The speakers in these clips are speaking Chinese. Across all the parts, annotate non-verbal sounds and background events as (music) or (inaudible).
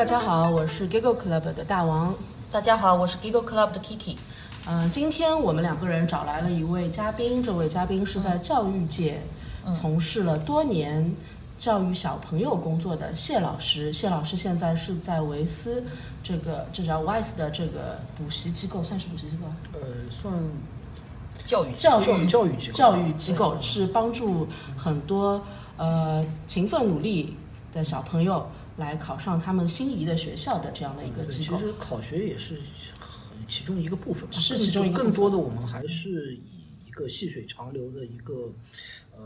大家好，我是 Giggle Club 的大王。大家好，我是 Giggle Club 的 Kiki。嗯、今天我们两个人找来了一位嘉宾，这位嘉宾是在教育界从事了多年教育小朋友工作的谢老师。谢老师现在是在维斯这个这叫 WISE 的这个补习机构，算是补习机构，呃，算教育教育教育教育机构，教育机构是帮助很多呃勤奋努力的小朋友来考上他们心仪的学校的这样的一个机构。其实考学也是很其中一个部分吧，只是其中一个更多的我们还是以一个细水长流的一个呃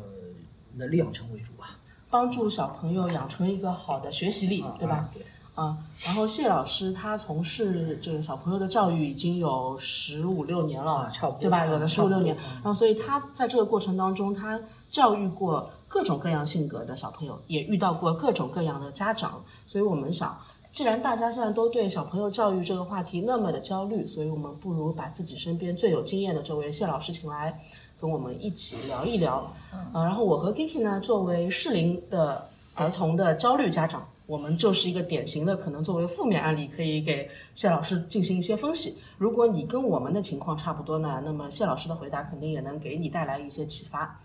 能力养成为主吧，帮助小朋友养成一个好的学习力，啊对吧？啊对啊，然后谢老师他从事这个小朋友的教育已经有十五六年了，啊差不多对吧？啊有的十五六年，嗯然后所以他在这个过程当中，他教育过各种各样性格的小朋友，也遇到过各种各样的家长，所以我们想。既然大家现在都对小朋友教育这个话题那么的焦虑，所以我们不如把自己身边最有经验的这位谢老师请来，跟我们一起聊一聊。嗯、然后我和 Kiki 呢，作为适龄的儿童的焦虑家长，我们就是一个典型的可能作为负面案例，可以给谢老师进行一些分析。如果你跟我们的情况差不多呢，那么谢老师的回答肯定也能给你带来一些启发。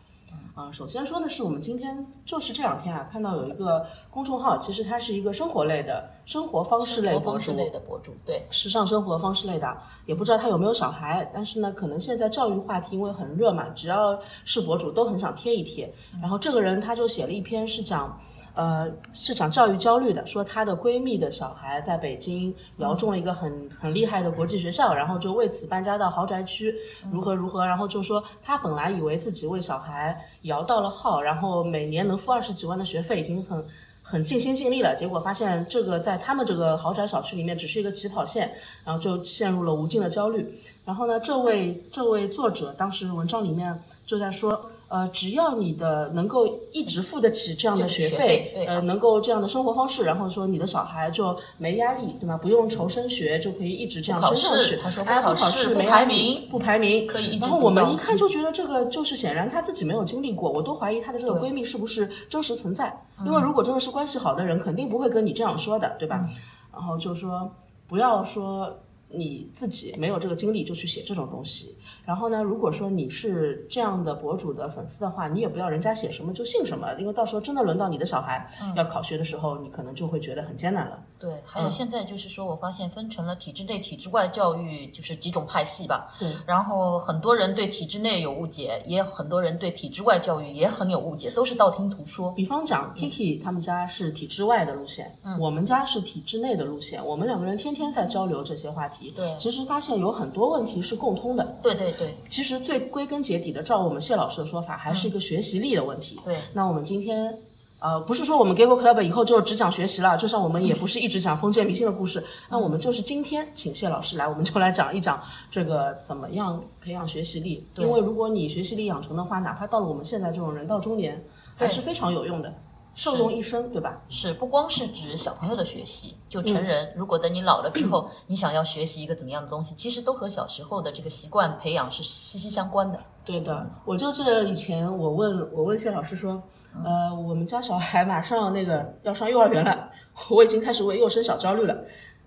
啊、首先说的是，我们今天就是这两天啊，看到有一个公众号，其实它是一个生活类的生活方式类博主，生活方式类的博主，对，时尚生活方式类的，也不知道他有没有小孩，但是呢，可能现在教育话题因为很热嘛，只要是博主都很想贴一贴。然后这个人他就写了一篇是讲，呃，是讲教育焦虑的，说她的闺蜜的小孩在北京摇中了一个很很厉害的国际学校，然后就为此搬家到豪宅区，如何如何，然后就说她本来以为自己为小孩摇到了号，然后每年能付二十几万的学费，已经很。很尽心尽力了，结果发现这个在他们这个豪宅小区里面只是一个起跑线，然后就陷入了无尽的焦虑。然后呢，这位这位作者当时文章里面就在说，呃，只要你的能够一直付得起这样的这个学学费对呃，能够这样的生活方式，然后说你的小孩就没压力，对吧？不用愁升学，就可以一直这样升上去。他说不哎，考不考试，试不排名不排名，可以一直然后我们一看就觉得这个就是显然他自己没有经历过，我都怀疑她的这个闺蜜是不是真实存在。因为如果真的是关系好的人，肯定不会跟你这样说的，对吧？然后就说不要说你自己没有这个经历就去写这种东西。然后呢，如果说你是这样的博主的粉丝的话，你也不要人家写什么就信什么，因为到时候真的轮到你的小孩要考学的时候，你可能就会觉得很艰难了。对，还有现在就是说，我发现分成了体制内、体制外教育，就是几种派系吧。对。然后很多人对体制内有误解，也很多人对体制外教育也很有误解，都是道听途说。比方讲，Kiki 他们家是体制外的路线，我们家是体制内的路线，我们两个人天天在交流这些话题。对其实发现有很多问题是共通的。对对对。其实最归根结底的，照我们谢老师的说法，还是一个学习力的问题。对，那我们今天，呃，不是说我们 Giggle Club 以后就只讲学习了，就像我们也不是一直讲封建迷信的故事，那我们就是今天请谢老师来，我们就来讲一讲这个怎么样培养学习力。因为如果你学习力养成的话，哪怕到了我们现在这种人到中年，还是非常有用的，受用一生，对吧？是不光是指小朋友的学习，就成人，如果等你老了之后，(clears throat) 你想要学习一个怎么样的东西，其实都和小时候的这个习惯培养是息息相关的。对的，我就记得以前我问我问谢老师说，呃，我们家小孩马上那个要上幼儿园了，(laughs) 我已经开始为幼升小焦虑了。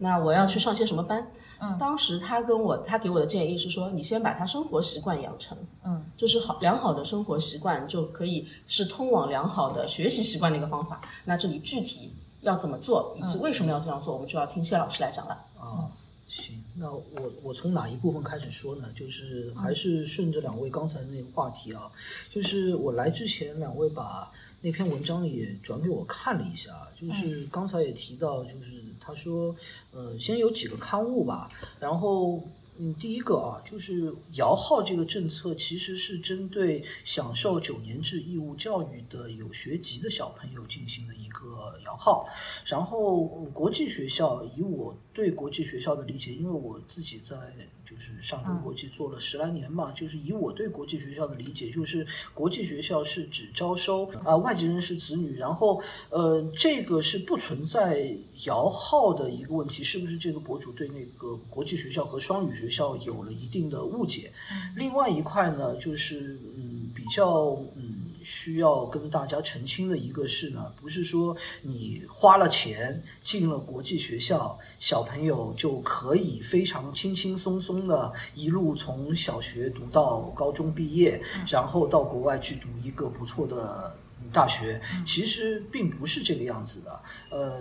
那我要去上些什么班？嗯，当时他跟我他给我的建议是说，你先把他生活习惯养成，嗯，就是好良好的生活习惯就可以是通往良好的学习习惯的一个方法。那这里具体要怎么做，以及为什么要这样做，我们就要听谢老师来讲了。啊，行，那我我从哪一部分开始说呢？就是还是顺着两位刚才那个话题啊，就是我来之前，两位把那篇文章也转给我看了一下，就是刚才也提到，就是他说，呃，先有几个刊物吧，然后。嗯，第一个啊，就是摇号这个政策其实是针对享受九年制义务教育的有学籍的小朋友进行的一个摇号。然后国际学校，以我对国际学校的理解，因为我自己在就是上海国际做了十来年嘛，就是以我对国际学校的理解，就是国际学校是只招收啊、外籍人士子女，然后呃这个是不存在摇号的一个问题，是不是这个博主对那个国际学校和双语学校有了一定的误解？另外一块呢，就是嗯比较嗯需要跟大家澄清的一个是呢，不是说你花了钱进了国际学校，小朋友就可以非常轻轻松松的一路从小学读到高中毕业，然后到国外去读一个不错的大学。其实并不是这个样子的。呃，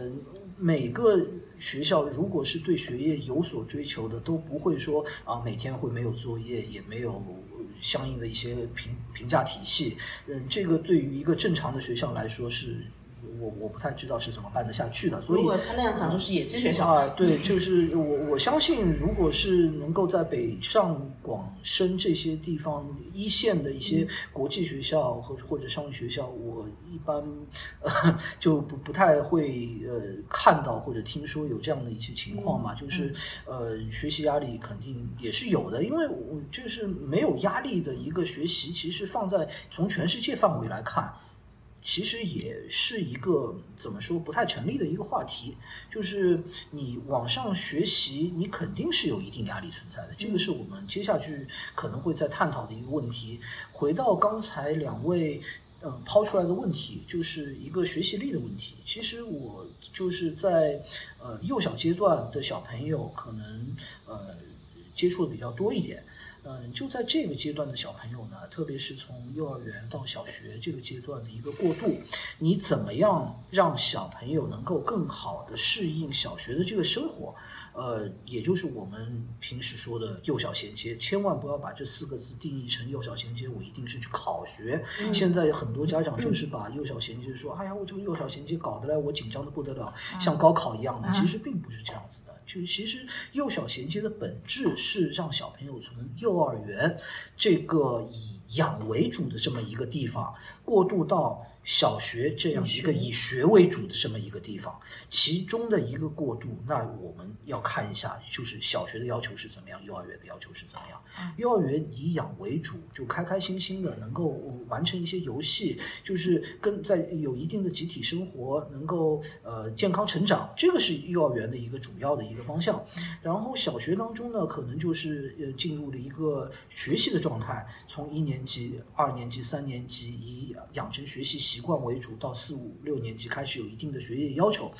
每个学校如果是对学业有所追求的，都不会说啊每天会没有作业，也没有。相应的一些评评价体系，嗯，这个对于一个正常的学校来说是。我我不太知道是怎么办得下去的，所以如果他那样讲，就是野鸡学校啊。对，就是我我相信，如果是能够在北上广深这些地方一线的一些国际学校和或者商业学校，我一般呃就不不太会呃看到或者听说有这样的一些情况嘛。就是呃学习压力肯定也是有的，因为我就是没有压力的一个学习，其实放在从全世界范围来看。其实也是一个怎么说不太成立的一个话题，就是你网上学习，你肯定是有一定压力存在的，这个是我们接下去可能会再探讨的一个问题。回到刚才两位嗯抛出来的问题，就是一个学习力的问题。其实我就是在呃幼小阶段的小朋友，可能呃接触的比较多一点。嗯，就在这个阶段的小朋友呢，特别是从幼儿园到小学这个阶段的一个过渡，你怎么样让小朋友能够更好的适应小学的这个生活？呃，也就是我们平时说的幼小衔接，千万不要把这四个字定义成幼小衔接，我一定是去考学。现在很多家长就是把幼小衔接说，哎呀，我这个幼小衔接搞得来我紧张的不得了，像高考一样的，其实并不是这样子的。就其实幼小衔接的本质是让小朋友从幼儿园这个以养为主的这么一个地方过渡到。小学这样一个以学为主的这么一个地方，其中的一个过渡，那我们要看一下，就是小学的要求是怎么样，幼儿园的要求是怎么样。幼儿园以养为主，就开开心心的能够完成一些游戏，就是跟在有一定的集体生活，能够呃健康成长，这个是幼儿园的一个主要的一个方向。然后小学当中呢，可能就是呃进入了一个学习的状态，从一年级、二年级、三年级以养成学习习。惯为主，到四五六年级开始有一定的学业要求，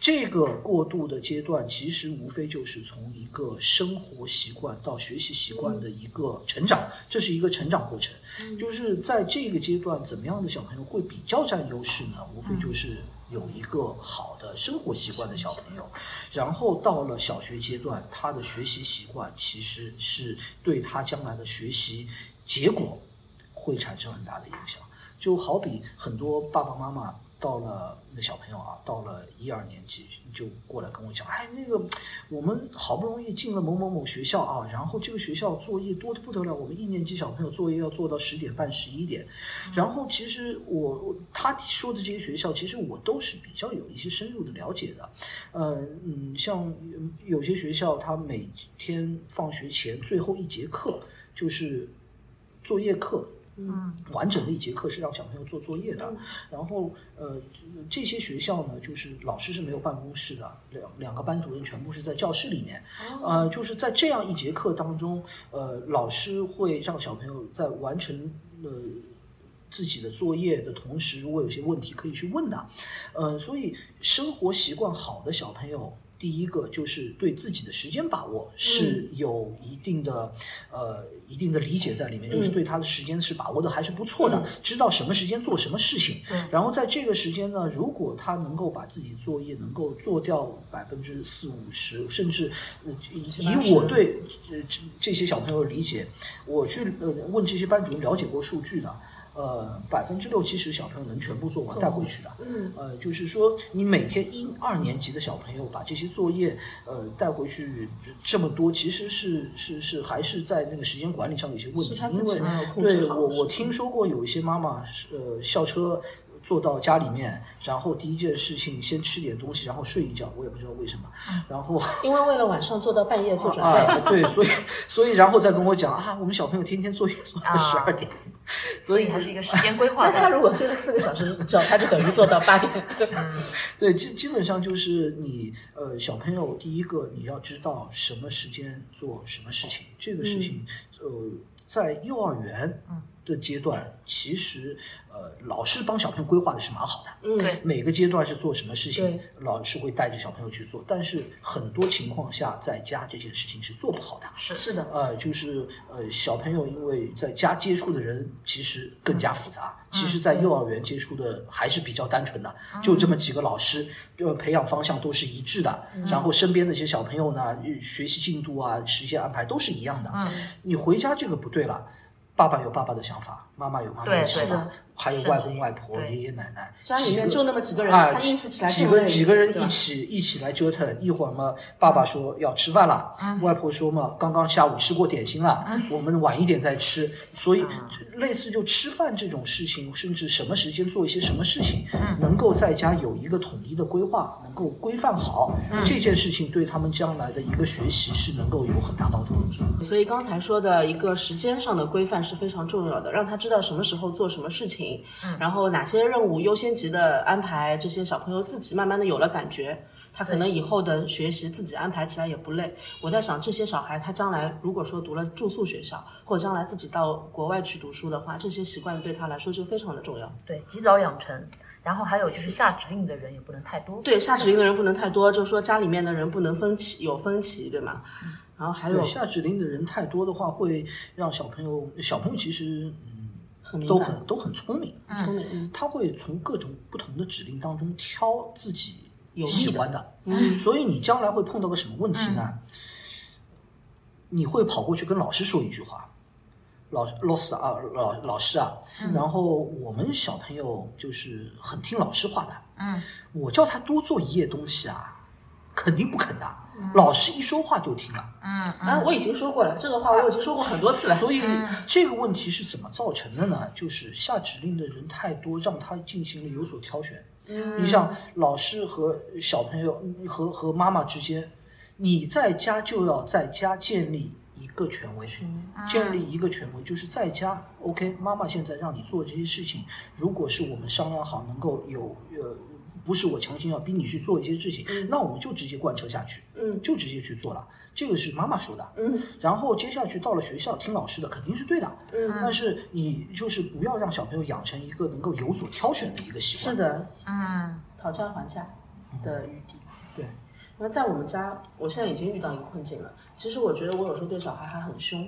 这个过渡的阶段，其实无非就是从一个生活习惯到学习习惯的一个成长，这是一个成长过程。就是在这个阶段，怎么样的小朋友会比较占优势呢？无非就是有一个好的生活习惯的小朋友，然后到了小学阶段，他的学习习惯其实是对他将来的学习结果会产生很大的影响。就好比很多爸爸妈妈到了那小朋友啊，到了一二年级就过来跟我讲，哎，那个我们好不容易进了某某某学校啊，然后这个学校作业多的不得了，我们一年级小朋友作业要做到十点半、十一点。然后其实我他说的这些学校，其实我都是比较有一些深入的了解的。呃嗯，像有些学校，他每天放学前最后一节课就是作业课。嗯，完整的一节课是让小朋友做作业的，然后呃，这些学校呢，就是老师是没有办公室的，两两个班主任全部是在教室里面，呃，就是在这样一节课当中，呃，老师会让小朋友在完成呃自己的作业的同时，如果有些问题可以去问的，呃，所以生活习惯好的小朋友。第一个就是对自己的时间把握是有一定的呃一定的理解在里面，就是对他的时间是把握的还是不错的，知道什么时间做什么事情。然后在这个时间呢，如果他能够把自己作业能够做掉百分之四五十，甚至以我对呃这些小朋友理解，我去呃问这些班主任了解过数据的。呃，百分之六七十小朋友能全部做完带回去的。嗯，呃，就是说你每天一二年级的小朋友把这些作业呃带回去这么多，其实是是是还是在那个时间管理上有些问题，因为对我我听说过有一些妈妈呃校车。坐到家里面，然后第一件事情先吃点东西，然后睡一觉，我也不知道为什么。然后因为为了晚上做到半夜做准备。啊，对，所以所以然后再跟我讲啊，我们小朋友天天作业做到十二点，(laughs) 所以还是一个时间规划。那他如果睡了四个小时觉，他就等于做到八点。(laughs) 对，基基本上就是你呃小朋友第一个你要知道什么时间做什么事情，这个事情呃在幼儿园的阶段其实。呃，老师帮小朋友规划的是蛮好的，嗯，对每个阶段是做什么事情，老师会带着小朋友去做。但是很多情况下，在家这件事情是做不好的。是是的，呃，就是呃，小朋友因为在家接触的人其实更加复杂，其实，在幼儿园接触的还是比较单纯的，就这么几个老师，呃，培养方向都是一致的，然后身边的一些小朋友呢，学习进度啊、时间安排都是一样的。你回家这个不对了。爸爸有爸爸的想法，妈妈有妈妈的对想法，还有外公外婆、爷爷奶奶，家里面几个就那么几个人，啊，他应付起来几个几个人一起一起来折腾，一会儿嘛，爸爸说要吃饭了，外婆说嘛，刚刚下午吃过点心了，我们晚一点再吃，所以类似就吃饭这种事情，甚至什么时间做一些什么事情，能够在家有一个统一的规划，能够规范好，这件事情对他们将来的一个学习是能够有很大帮助的。所以刚才说的一个时间上的规范是非常重要的，让他知道什么时候做什么事情，然后哪些任务优先级的安排，这些小朋友自己慢慢的有了感觉，他可能以后的学习自己安排起来也不累。我在想，这些小孩他将来如果说读了住宿学校，或者将来自己到国外去读书的话，这些习惯对他来说就非常的重要。对，及早养成。然后还有就是下指令的人也不能太多。对，下指令的人不能太多，就是说家里面的人不能分歧，有分歧，对吗？然后还有，下指令的人太多的话，会让小朋友，小朋友其实都很都很聪明，聪明，嗯。他会从各种不同的指令当中挑自己喜欢的，所以你将来会碰到个什么问题呢？你会跑过去跟老师说一句话，老老师啊，老老师啊，然后我们小朋友就是很听老师话的，嗯，我叫他多做一页东西啊，肯定不肯的，老师一说话就听了。嗯啊，我已经说过了，这个话我已经说过很多次了。所以这个问题是怎么造成的呢？就是下指令的人太多，让他进行了有所挑选。你像老师和小朋友和和妈妈之间，你在家就要在家建立一个权威，建立一个权威，就是在家，OK，妈妈现在让你做这些事情，如果是我们商量好，能够有呃。不是我强行要逼你去做一些事情，那我们就直接贯彻下去，嗯就直接去做了。这个是妈妈说的，嗯然后接下去到了学校听老师的肯定是对的，嗯，但是你就是不要让小朋友养成一个能够有所挑选的一个习惯。是的，嗯讨价还价的余地。对，那在我们家，我现在已经遇到一个困境了。其实我觉得我有时候对小孩还很凶，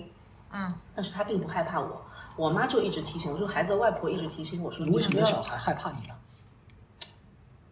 嗯，但是他并不害怕我。我妈就一直提醒我说，孩子的外婆一直提醒我说，你为什么要小孩害怕你呢？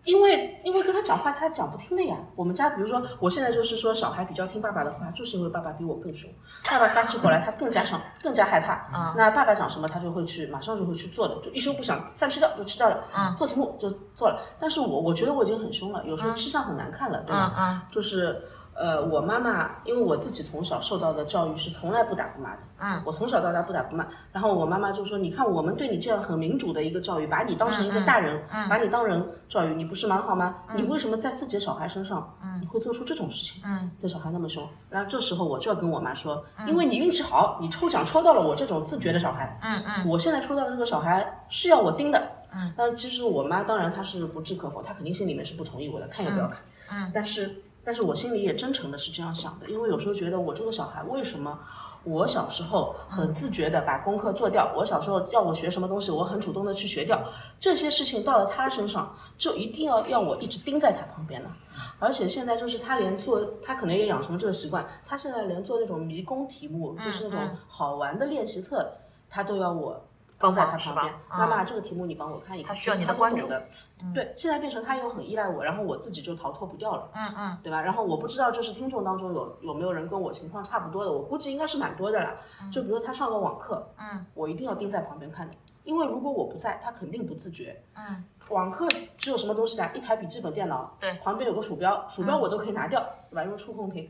因为因为跟他讲话他讲不听的呀。我们家比如说，我现在就是说小孩比较听爸爸的话，就是因为爸爸比我更凶。爸爸发起火来，他更加想更加害怕。啊那爸爸讲什么，他就会去马上就会去做的，就一声不响，饭吃掉就吃掉了。嗯做题目就做了。但是我我觉得我已经很凶了，有时候吃相很难看了，对嗯吧？嗯就是呃，我妈妈因为我自己从小受到的教育是从来不打不骂的，嗯，我从小到大不打不骂。然后我妈妈就说：“你看我们对你这样很民主的一个教育，把你当成一个大人，把你当人教育，你不是蛮好吗？你为什么在自己的小孩身上，你会做出这种事情？嗯，对小孩那么凶。然后这时候我就要跟我妈说，因为你运气好，你抽奖抽到了我这种自觉的小孩，嗯嗯我现在抽到的这个小孩是要我盯的。嗯，但其实我妈当然她是不置可否，她肯定心里面是不同意我的，看也不要看。嗯，但是但是我心里也真诚的是这样想的，因为有时候觉得我这个小孩为什么？我小时候很自觉的把功课做掉，我小时候要我学什么东西，我很主动的去学掉。这些事情到了他身上，就一定要要我一直盯在他旁边了。而且现在就是他连做，他可能也养成了这个习惯，他现在连做那种迷宫题目，就是那种好玩的练习册，他都要我跟在他旁边。妈妈，这个题目你帮我看一看。他需要你的关注懂的。对，现在变成他又很依赖我，然后我自己就逃脱不掉了。嗯嗯对吧？然后我不知道，就是听众当中有有没有人跟我情况差不多的，我估计应该是蛮多的啦。就比如他上个网课，嗯，我一定要盯在旁边看的，因为如果我不在，他肯定不自觉。嗯，网课只有什么东西呢？一台笔记本电脑，对，旁边有个鼠标，鼠标我都可以拿掉，对吧？用触控屏，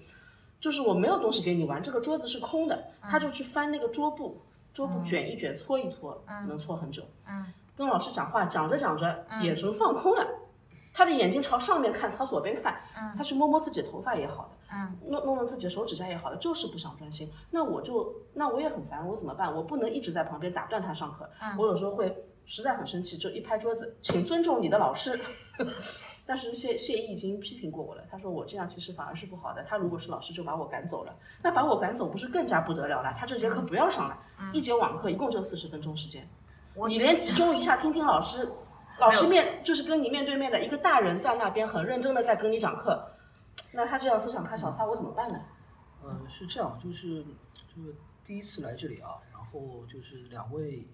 就是我没有东西给你玩，这个桌子是空的，他就去翻那个桌布，桌布卷一卷，搓一搓，能搓很久。嗯，跟老师讲话，讲着讲着，眼神放空了。他的眼睛朝上面看，朝左边看，他去摸摸自己的头发也好的，嗯，弄弄弄自己的手指甲也好的，就是不想专心。那我就那我也很烦，我怎么办？我不能一直在旁边打断他上课，我有时候会实在很生气，就一拍桌子，请尊重你的老师。(laughs) 但是谢谢意已经批评过我了，他说我这样其实反而是不好的。他如果是老师就把我赶走了，那把我赶走不是更加不得了了？他这节课不要上了，一节网课一共就四十分钟时间。你连集中一下听听老师，老师面就是跟你面对面的一个大人在那边很认真的在跟你讲课，那他这样思想开小差，我怎么办呢？呃，是这样，就是就是第一次来这里啊，然后就是两位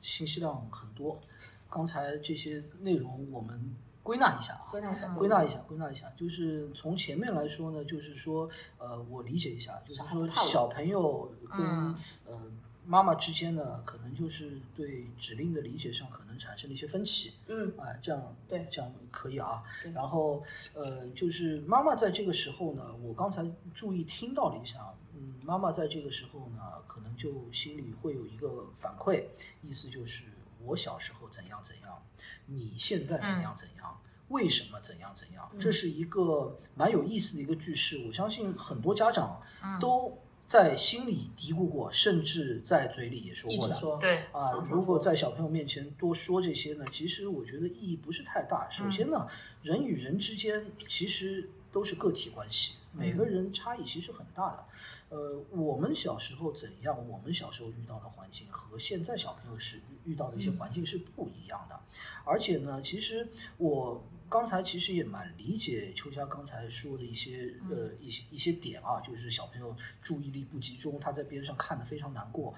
信息量很多，刚才这些内容我们归纳一下啊，归纳一下，归纳一下，归纳一下，就是从前面来说呢，就是说，呃，我理解一下，就是说小朋友跟、呃妈妈之间呢，可能就是对指令的理解上可能产生了一些分歧，嗯，哎，这样对这样可以啊。然后呃，就是妈妈在这个时候呢，我刚才注意听到了一下，嗯，妈妈在这个时候呢，可能就心里会有一个反馈，意思就是我小时候怎样怎样，你现在怎样怎样。为什么怎样怎样？这是一个蛮有意思的一个句式，我相信很多家长都在心里嘀咕过，甚至在嘴里也说过的。说，对，啊，如果在小朋友面前多说这些呢，其实我觉得意义不是太大。首先呢，人与人之间其实都是个体关系，每个人差异其实很大的。呃，我们小时候怎样，我们小时候遇到的环境和现在小朋友是遇到的一些环境是不一样的。而且呢，其实我刚才其实也蛮理解秋佳刚才说的一些呃一些一些点啊，就是小朋友注意力不集中，他在边上看的非常难过。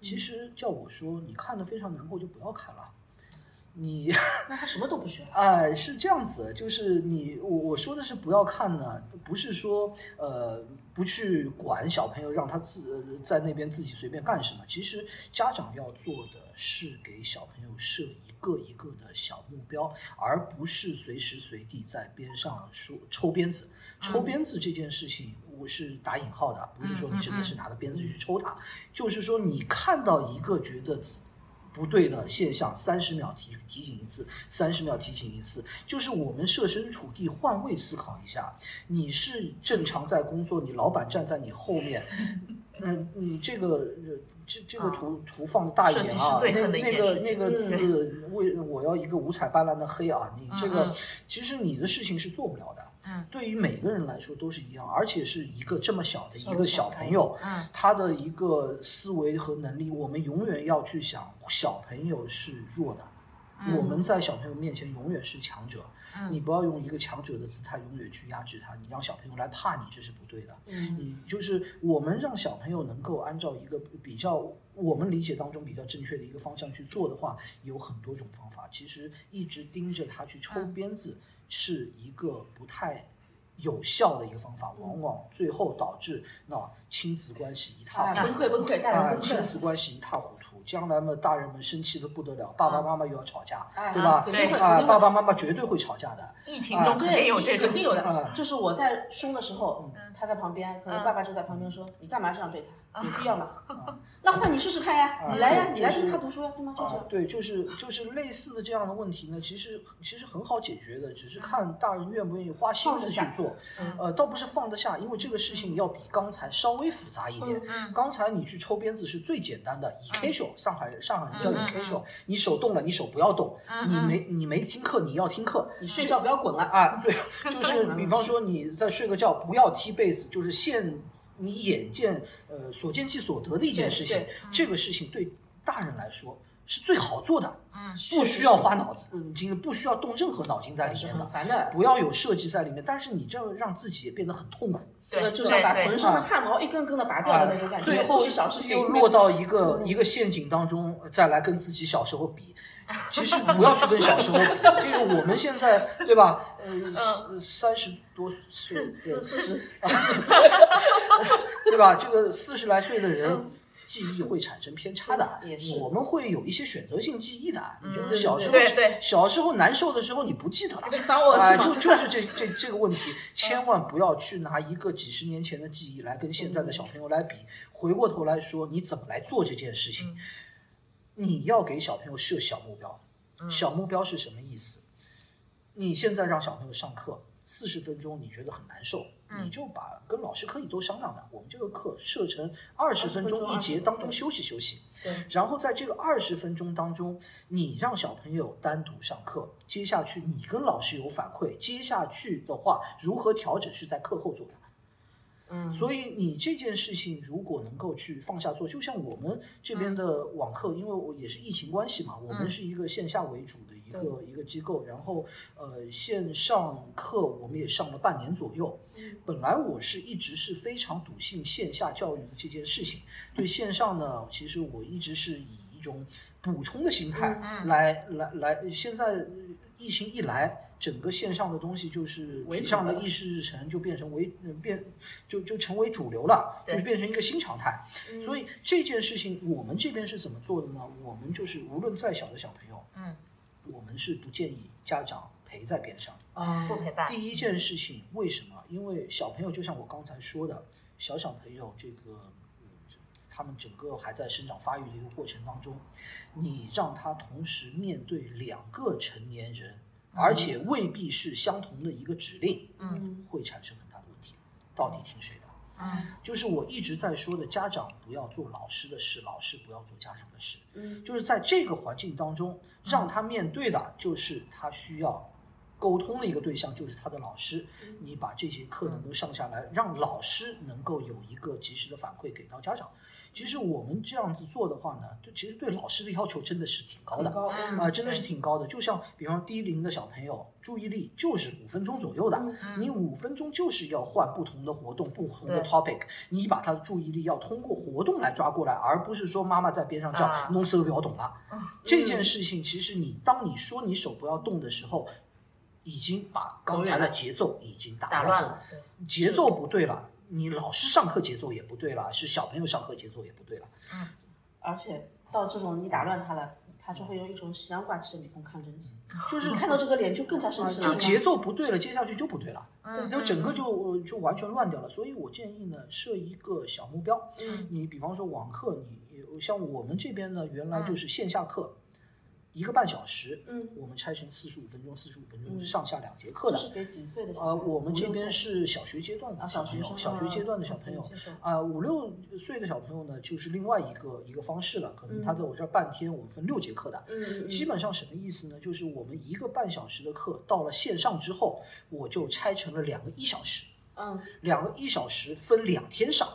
其实叫我说，你看的非常难过就不要看了。你 (laughs) 那他什么都不学，哎，是这样子，就是你我我说的是不要看呢，不是说呃不去管小朋友，让他自、呃在那边自己随便干什么。其实家长要做的是给小朋友设一个一个的小目标，而不是随时随地在边上说抽鞭子。抽鞭子这件事情，我是打引号的，不是说你真的是拿着鞭子去抽他，就是说你看到一个觉得自不对的现象，三十秒提提醒一次，三十秒提醒一次，就是我们设身处地换位思考一下，你是正常在工作，你老板站在你后面，(laughs) 嗯，你这个呃这这个图图放的大一点啊，那恨的一那个那个字为我要一个五彩斑斓的黑啊，你这个其实你的事情是做不了的。嗯，对于每个人来说都是一样，而且是一个这么小的一个小朋友，嗯，他的一个思维和能力，我们永远要去想，小朋友是弱的，我们在小朋友面前永远是强者。你不要用一个强者的姿态永远去压制他，你让小朋友来怕你，这是不对的。嗯，嗯，就是我们让小朋友能够按照一个比较我们理解当中比较正确的一个方向去做的话，有很多种方法。其实一直盯着他去抽鞭子是一个不太有效的一个方法，往往最后导致那亲子关系一塌糊涂。哎崩溃崩溃，亲子关系一塌糊涂，将来嘛，大人们生气的不得了，爸爸妈妈又要吵架，哎对吧？肯定会啊，爸爸妈妈绝对会吵架的。疫情中肯定对，有这种肯定有的啊。就是我在凶的时候，他在旁边，可能爸爸就在旁边说：“你干嘛这样对他？有必要吗？(laughs) ”那换你试试看呀，你来呀，你来就是听他读书呀，对吗？就这样，。啊对，就是就是类似的这样的问题呢，其实其实很好解决的，只是看大人愿不愿意花心思去做。呃，倒不是放得下，因为这个事情要比刚才稍微复杂一点。刚才你去抽鞭子是最简单的 e u a l 上海人上海人叫 e u a l 你手动了，你手不要动，你没你没听课，你要听课。你睡觉不要滚了。啊，对，(laughs) 就是比方说你在睡个觉，不要踢被子，就是现你眼见呃所见即所得的一件事情。这个事情对大人来说是最好做的，嗯，不需要花脑子，嗯，今不需要动任何脑筋在里面的，烦的，不要有设计在里面。但是你这样让自己也变得很痛苦，这个对就像把浑身的汗毛一根根的拔掉啊的那种感觉，最后是小事情又落到一个一个陷阱当中，再来跟自己小时候比。其实不要去跟小时候比，(laughs) 这个我们现在对吧？呃，三十多岁，对四十 (laughs) 对吧？这个四十来岁的人。记忆会产生偏差的，我们会有一些选择性记忆的。你就是小时候小时候难受的时候你不记得了，哎，就就是这这这个问题，千万不要去拿一个几十年前的记忆来跟现在的小朋友来比。回过头来说，你怎么来做这件事情？你要给小朋友设小目标。小目标是什么意思？你现在让小朋友上课四十分钟，你觉得很难受，你就把跟老师可以都商量的，我们这个课设成二十分钟一节当中休息休息。对然后在这个二十分钟当中，你让小朋友单独上课，接下去你跟老师有反馈，接下去的话如何调整是在课后做的。嗯，所以你这件事情如果能够去放下做，就像我们这边的网课，因为我也是疫情关系嘛，我们是一个线下为主的一个一个机构，然后呃线上课我们也上了半年左右。本来我是一直是非常笃信线下教育的这件事情，对线上呢，其实我一直是以一种补充的心态来来来，现在呃疫情一来。整个线上的东西就是提上了议事日程，就变成为呃变就就成为主流了，就是变成一个新常态。所以这件事情我们这边是怎么做的呢？我们就是无论再小的小朋友，嗯，我们是不建议家长陪在边上。啊不陪伴，第一件事情，为什么？因为小朋友就像我刚才说的，小小朋友这个，呃他们整个还在生长发育的一个过程当中，你让他同时面对两个成年人，而且未必是相同的一个指令，嗯，会产生很大的问题。到底听谁的？嗯，就是我一直在说的，家长不要做老师的事，老师不要做家长的事。嗯，就是在这个环境当中，让他面对的就是他需要沟通的一个对象，就是他的老师。你把这节课能够上下来，让老师能够有一个及时的反馈给到家长。其实我们这样子做的话呢，就其实对老师的要求真的是挺高的。啊、真的是挺高的。就像比方低龄的小朋友，注意力就是五分钟左右的，你五分钟就是要换不同的活动、不同的 topic，你把他的注意力要通过活动来抓过来，而不是说妈妈在边上叫啊弄手不要动了。这件事情其实你当你说你手不要动的时候，已经把刚才的节奏已经打乱了，打乱了，节奏不对了。你老师上课节奏也不对了，是小朋友上课节奏也不对了。而且到这种你打乱他了，他就会用一种喜阳挂起的面孔看着你，就是看到这个脸就更加生气了。就节奏不对了，接下去就不对了，嗯就整个就就完全乱掉了。所以我建议呢，设一个小目标。嗯你比方说网课，你像我们这边呢，原来就是线下课。一个半小时，嗯，我们拆成四十五分钟，四十五分钟上下两节课的。是给几岁的呃，我们这边是小学阶段的啊小朋友，小学生小学阶段的小朋友啊五六岁的小朋友呢，就是另外一个一个方式了。可能他在我这儿半天，我们分六节课的，嗯。基本上什么意思呢？就是我们一个半小时的课到了线上之后，我就拆成了两个一小时，嗯。两个一小时分两天上，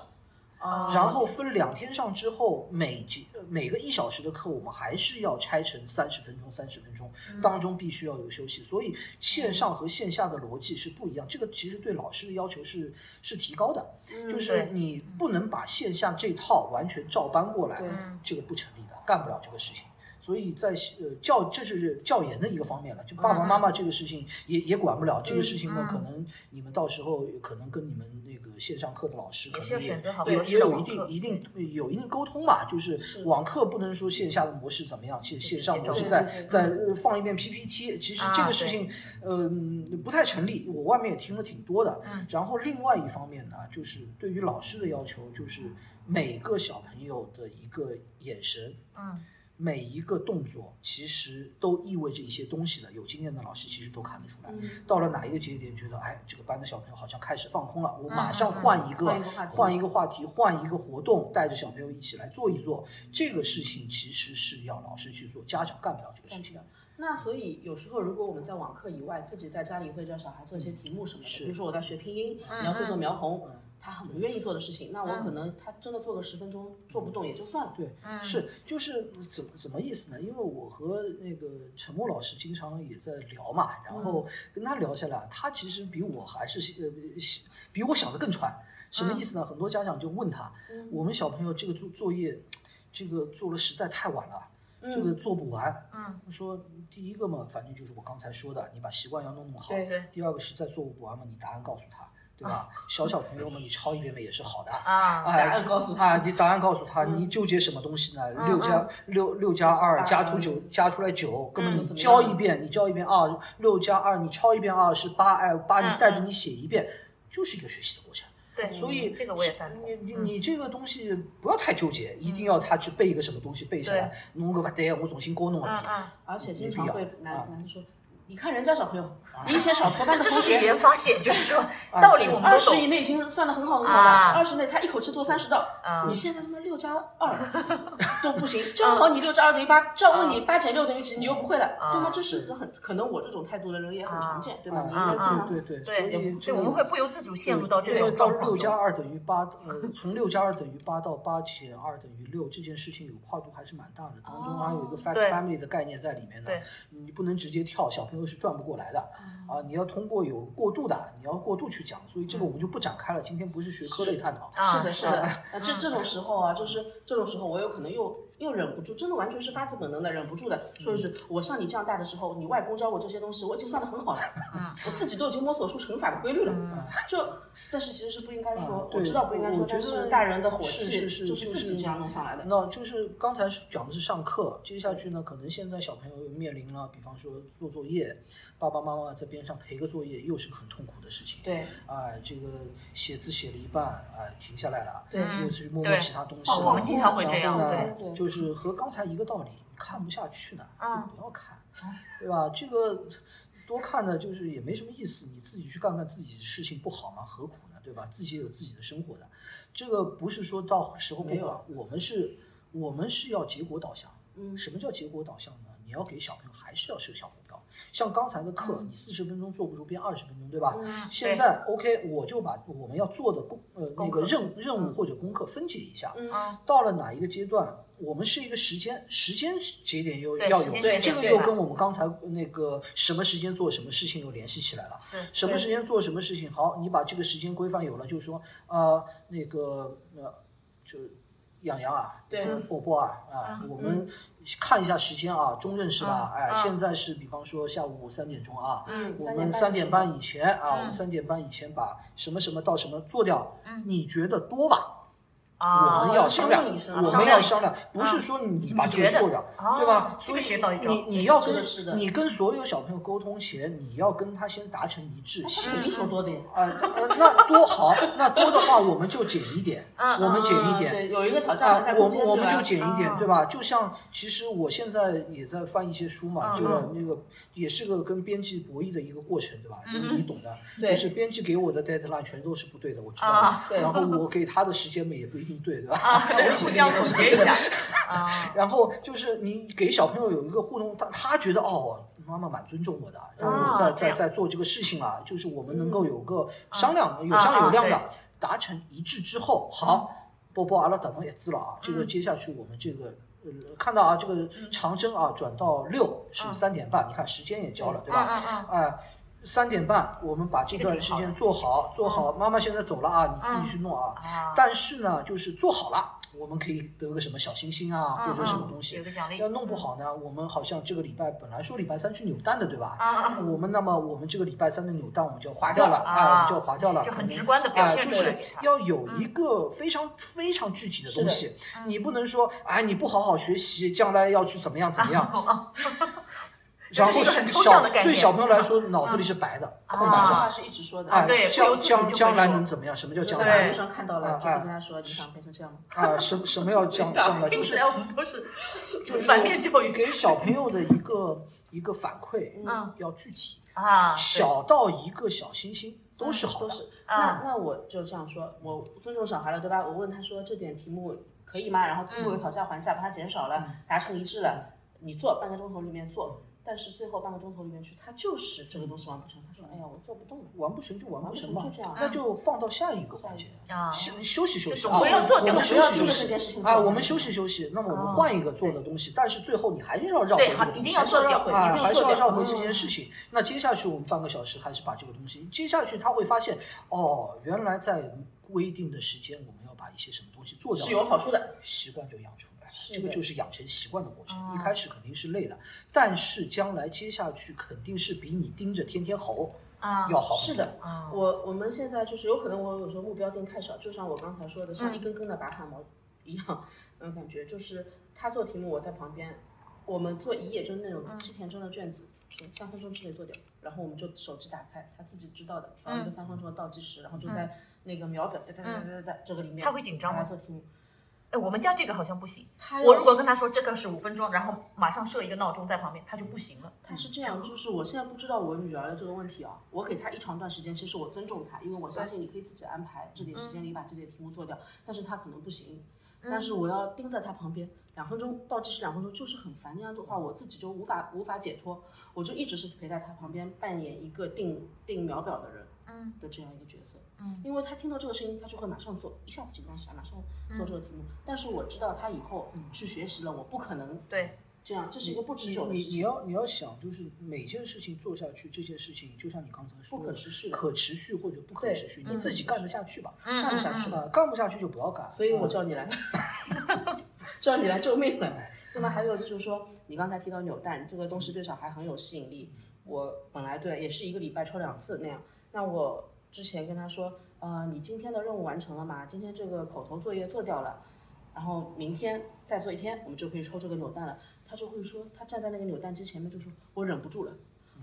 啊，然后分两天上之后，每节每个一小时的课，我们还是要拆成三十分钟，三十分钟当中必须要有休息，所以线上和线下的逻辑是不一样。这个其实对老师的要求是是提高的，就是你不能把线下这套完全照搬过来，这个不成立的，干不了这个事情。所以在呃教这是教研的一个方面了，就爸爸妈妈这个事情也也管不了，这个事情呢，可能你们到时候可能跟你们那个线上课的老师可也能也也有一定一定有一定沟通嘛，就是网课不能说线下的模式怎么样，线线上模式再对对对再呃放一遍 PPT，其实这啊个事情嗯、不太成立，我外面也听了挺多的。嗯。然后另外一方面呢，就是对于老师的要求，就是每个小朋友的一个眼神，嗯，每一个动作其实都意味着一些东西的。有经验的老师其实都看得出来。嗯到了哪一个节点，觉得哎，这个班的小朋友好像开始放空了，我马上换一个、换一个话题换一个话题，换一个活动，带着小朋友一起来做一做。这个事情其实是要老师去做，家长干不了这个事情。那所以有时候如果我们在网课以外，自己在家里会教小孩做一些题目什么的，是比如说我在学拼音，嗯你要做做描红，他很不愿意做的事情，那我可能他真的做个十分钟做不动也就算了。对，是就是怎么怎么意思呢？因为我和那个陈默老师经常也在聊嘛，然后跟他聊下来，他其实比我还是呃比我想的更传。什么意思呢？很多家长就问他，我们小朋友这个作作业，这个做的实在太晚了。这个做不完，嗯，他说第一个嘛，反正就是我刚才说的，你把习惯要弄弄好。对对第二个实在做不完嘛，你答案告诉他，对吧？(laughs) 小小朋友嘛，你抄一遍嘛也是好的。啊，哎答案告诉他啊，你答案告诉他，你纠结什么东西呢？六加六六加二加出九，加出来九，根本你教一遍，你教一遍二，六加二你抄一遍二是八，哎，八嗯你带着你写一遍，就是一个学习的过程。对，所以这个我也赞同。你你你这个东西不要太纠结，一定要他去背一个什么东西背下来，弄个不对，我重新搞弄嗯了。嗯，而且经常会没必要啊男男生说，你看人家小朋友，你以前小学班这这是语的同学，言发泄，就是说道理我们都二十以。内已经算的很好很好啊。了，二十内他一口气做三十道，你现在他妈六加二 (laughs) 都不行，正好你六加二等于八，这样问你八减六等于几，你又不会了，对吗？这是一个很可能我这种态度的人也很常见，对吧？你应该经常对对对，所以对，我们会不由自主陷入到这种到六状况中。加二等于八，呃，从六加二等于八到八减二等于六，这件事情有跨度还是蛮大的，当中还有一个 fact family 的概念在里面的。对，你不能直接跳，小朋友是转不过来的啊，你要通过有过渡的，你要过渡去讲，所以这个我们就不展开了，今天不是学科类探讨，啊是的，是的。那这这种时候啊，就是这种时候，我有可能又又忍不住，真的完全是发自本能的忍不住的说一句：我像你这样大的时候，你外公教我这些东西，我已经算的很好了，(laughs) 我自己都已经摸索出乘法的规律了。(laughs) 就，但是其实是不应该说，啊我知道不应该说，我觉得但是大人的火气是是就是就是自己这样弄上来的。那就是刚才讲的是上课，接下去呢，可能现在小朋友又面临了，比方说做作业，爸爸妈妈在边上陪个作业，又是个很痛苦的事情。对，哎，这个写字写了一半，哎，停下来了，对又去摸摸对其他东西。哦我们经常会这样对对呢，就是和刚才一个道理，看不下去呢，嗯就不要看，对吧？这个多看呢，就是也没什么意思，你自己去干干自己的事情不好吗？何苦呢？对吧？自己也有自己的生活的，这个不是说到时候不没有了，我们是，我们是要结果导向。嗯，什么叫结果导向呢？你要给小朋友还是要设小目标。像刚才的课，你四十分钟做不出，变二十分钟，对吧？现在 OK，我就把我们要做的工呃那个任任务或者功课分解一下。嗯到了哪一个阶段，我们是一个时间时间节点又要有时间节，点这个又跟我们刚才那个什么时间做什么事情又联系起来了。是什么时间做什么事情？好，你把这个时间规范有了，就是说，呃，那个呃，就是养羊啊，对就是波波啊啊，我们看一下时间啊，中任是吧？哎，现在是比方说下午三点钟啊，嗯我3点半们三点半以前啊，我们三点半以前把什么什么到什么做掉，你觉得多吧？我啊们要商量，我们要商量，不是说你把这个做掉，哦对吧？所以你你要跟你跟所有小朋友沟通前，你要跟他先达成一致。他肯定说多点。啊，呃那多好，那多的话我们就减一点，我们减一点。嗯对，有一个挑战啊，我们我们就减一点，啊对吧？就像其实我现在也在翻一些书嘛，就是那个也是个跟编辑博弈的一个过程，对吧？就是你懂的，对就是编辑给我的 deadline 全都是不对的，我知道。然后我给他的时间嘛也不对，对吧？啊，(laughs) 对，互相妥协一下。(laughs) 啊，然后就是你给小朋友有一个互动，他他觉得哦，妈妈蛮尊重我的，让我在在在做这个事情啊，就是我们能够有个商量，有商有量的达成一致之后，好，波波阿拉等到也知了啊，这个接下去我们这个。呃，看到啊，这个长征啊，转到六是三点半，你看时间也交了，对吧？嗯嗯。哎，三点半我们把这段时间做好，做好。妈妈现在走了啊，你自己去弄啊。但是呢，就是做好了，我们可以得个什么小星星啊，或者什么东西。有个奖励。要弄不好呢，我们好像这个礼拜本来说礼拜三去扭蛋的，对吧？啊我们那么我们这个礼拜三的扭蛋我们就要划掉了，啊哎，我们就要划掉了，就很直观的表现哎就是要有一个非常非常具体的东西，你不能说哎你不好好学习，将来要去怎么样怎么样。(laughs) 然后这是一个很抽象的概念对小朋友来说，脑子里是白的，空这白的。句话是一直说的。啊，对将将将来能怎么样？什么叫将在来马路？上看到了，啊就会跟他说：“你想变成这样吗啊，什什么要 (laughs) 将将来？就是我们都是就是反面教育给小朋友的一个一个反馈，嗯，要具体，啊，小到一个小星星都是？”好的。都是。啊那那我就这样说，我尊重小孩了，对吧？我问他说这点题目可以吗？然后最后讨价还价，把它减少了，达成一致了，你做半个钟头里面做。但是最后半个钟头里面去，他就是这个东西完不成。他说：“哎呀，我做不动了。完不成就完不成嘛完不成就这样，那就放到下一个环节啊休休息休息，就总归要做掉我们休息休息这件事情啊，我们休息休息。那么我们换一个做的东西，但是最后你还是要绕回对这个东西，好一定要做掉回啊，一定还是要做掉绕回这件事情。那接下去我们半个小时还是把这个东西，接下去他会发现，哦，原来在规定的时间我们要把一些什么东西做”掉，是有好处的。习惯就养出来了。是这个就是养成习惯的过程。哦一开始肯定是累的，但是将来接下去肯定是比你盯着天天吼啊要好很多。是的，啊我我们现在就是有可能我有时候目标定太少，就像我刚才说的，像一根根的拔汗毛一样，嗯，感觉就是他做题目，我在旁边，我们做一页就是那种七田中的卷子，是三分钟之内做掉，然后我们就手机打开，他自己知道的，调一个三分钟的倒计时，然后就在那个秒表哒哒哒哒哒哒这个里面，他会紧张吗来做题目。哎，我们家这个好像不行。他我如果跟他说这个是五分钟，然后马上设一个闹钟在旁边，他就不行了。他是这样，就是我现在不知道我女儿的这个问题啊，我给她一长段时间，其实我尊重她，因为我相信你可以自己安排这点时间你把这点题目做掉，但是她可能不行，但是我要盯在她旁边，两分钟倒计时两分钟就是很烦，那样的话我自己就无法无法解脱，我就一直是陪在她旁边扮演一个定定秒表的人，嗯的这样一个角色，嗯，因为他听到这个声音，他就会马上做，一下子紧张起来，马上做这个题目，但是我知道他以后去学习了，我不可能对，这样，这是一个不持久的你事情。你要你要想，就是每件事情做下去，这件事情就像你刚才说的，不可持续的可持续或者不可持续，嗯你自己干得下去吧？干不下去啊，干不下去就不要干。所以我嗯叫你来，(laughs) 叫你来救命了。那么还有就是说，你刚才提到扭蛋这个东西对小孩很有吸引力。我本来对也是一个礼拜抽两次那样。那我之前跟他说，呃，你今天的任务完成了吗？今天这个口头作业做掉了，然后明天再做一天，我们就可以抽这个扭蛋了。他就会说，他站在那个扭蛋机前面就说，我忍不住了。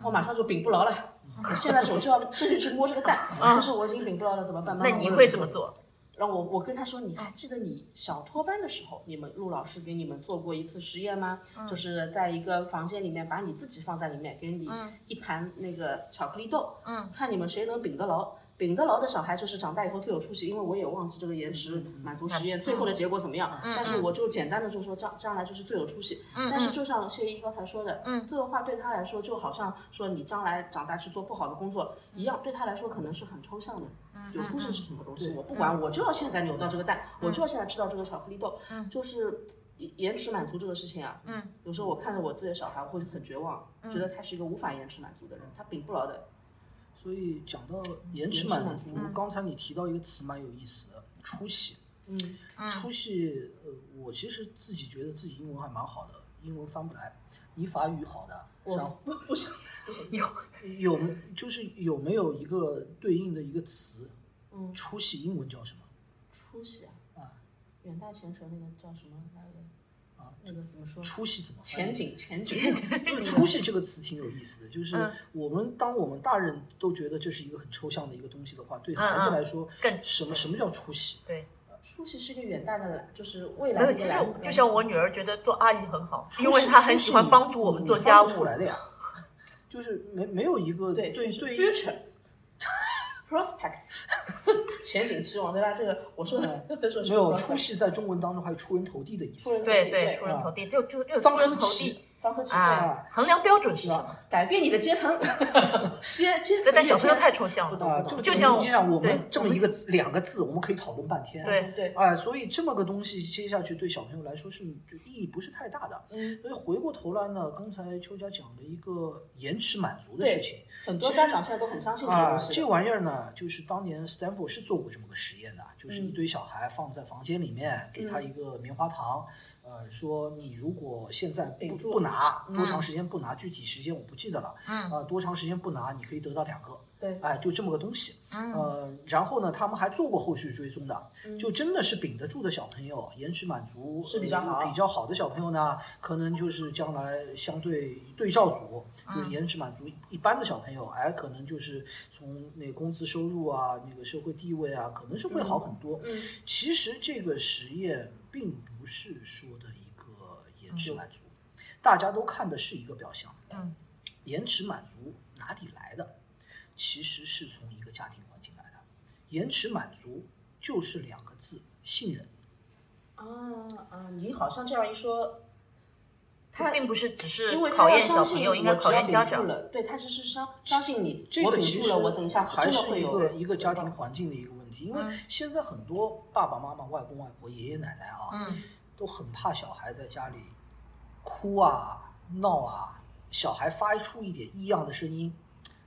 我马上就屏不牢了，我现在手就要 (laughs) 伸进去摸这个蛋，但是我已经屏不牢了，怎么办？那你会怎么做？然后我我跟他说，你还记得你小托班的时候，你们陆老师给你们做过一次实验吗？就是在一个房间里面，把你自己放在里面，给你一盘那个巧克力豆，嗯，看你们谁能顶得牢。屏得牢的小孩就是长大以后最有出息，因为我也忘记这个延迟满足实验最后的结果怎么样，但是我就简单的就说将将来就是最有出息。但是就像谢依刚才说的，这个话对他来说就好像说你将来长大去做不好的工作一样，对他来说可能是很抽象的。有出息是什么东西？我不管，我就要现在扭到这个蛋，我就要现在吃到这个巧克力豆，就是延延迟满足这个事情啊。嗯，有时候我看着我自己的小孩，我会很绝望，觉得他是一个无法延迟满足的人，他屏不牢的。所以讲到延迟满足刚才你提到一个词蛮有意思的，出息。嗯，出息，呃，我其实自己觉得自己英文还蛮好的，英文翻不来。你法语好的，我然后不不是 (laughs) 有有就是有没有一个对应的一个词？嗯出息英文叫什么？出息啊啊，远大前程那个叫什么来着？啊，那个怎么说？出息怎么前景前景。(laughs) (laughs) 出息这个词挺有意思的，就是嗯我们当我们大人都觉得这是一个很抽象的一个东西的话，对孩子来说，更什么什么叫出息？对，出息是一个远大的，就是未来没有，的其实。就像我女儿觉得做阿姨很好，因为她很喜欢帮助我们做家务出。来的呀，就是没没有一个对对对 future (laughs) prospects 前景期望对吧？这个我说的 (laughs) 没有出息，在中文当中还有出人头地的意思。对对对，出人头地，就就就张出人头科奇地张科奇对啊。衡量标准是什么？改变你的阶层，(laughs) 阶阶层。这但小朋友太抽象了。就就像你想我们这么一个字两个字，我们可以讨论半天。对对哎，所以这么个东西接下去对小朋友来说是意义不是太大的。嗯，所以回过头来呢，刚才邱佳讲了一个延迟满足的事情很多家长现在都很相信这个啊，东西啊。这玩意儿呢，就是当年 Stanford 是做过这么个实验的，就是嗯一堆小孩放在房间里面，给他一个棉花糖。呃，说你如果现在不不拿，多长时间不拿？具体时间我不记得了。嗯，啊，多长时间不拿，你可以得到两个。对哎，就这么个东西。呃，然后呢，他们还做过后续追踪的，就真的是顶得住的小朋友，延迟满足是比较好呃比较好的小朋友呢，可能就是将来相对对照组，就是延迟满足一般的小朋友，哎，可能就是从那个工资收入啊，那个社会地位啊，可能是会好很多。嗯其实这个实验并不是说的一个延迟满足，大家都看的是一个表象。嗯，延迟满足哪里来的？其实是从一个家庭环境来的。延迟满足就是两个字：信任。啊啊，你好像这样一说，他并不是只是因为考验小朋友，应该考验家长。了，对他其实是相相信你，这个其实我等一下还是一个一个家庭环境的一个问题，因为嗯现在很多爸爸妈妈、外公外婆、爷爷奶奶啊，嗯都很怕小孩在家里哭啊、闹啊，小孩发出一点异样的声音，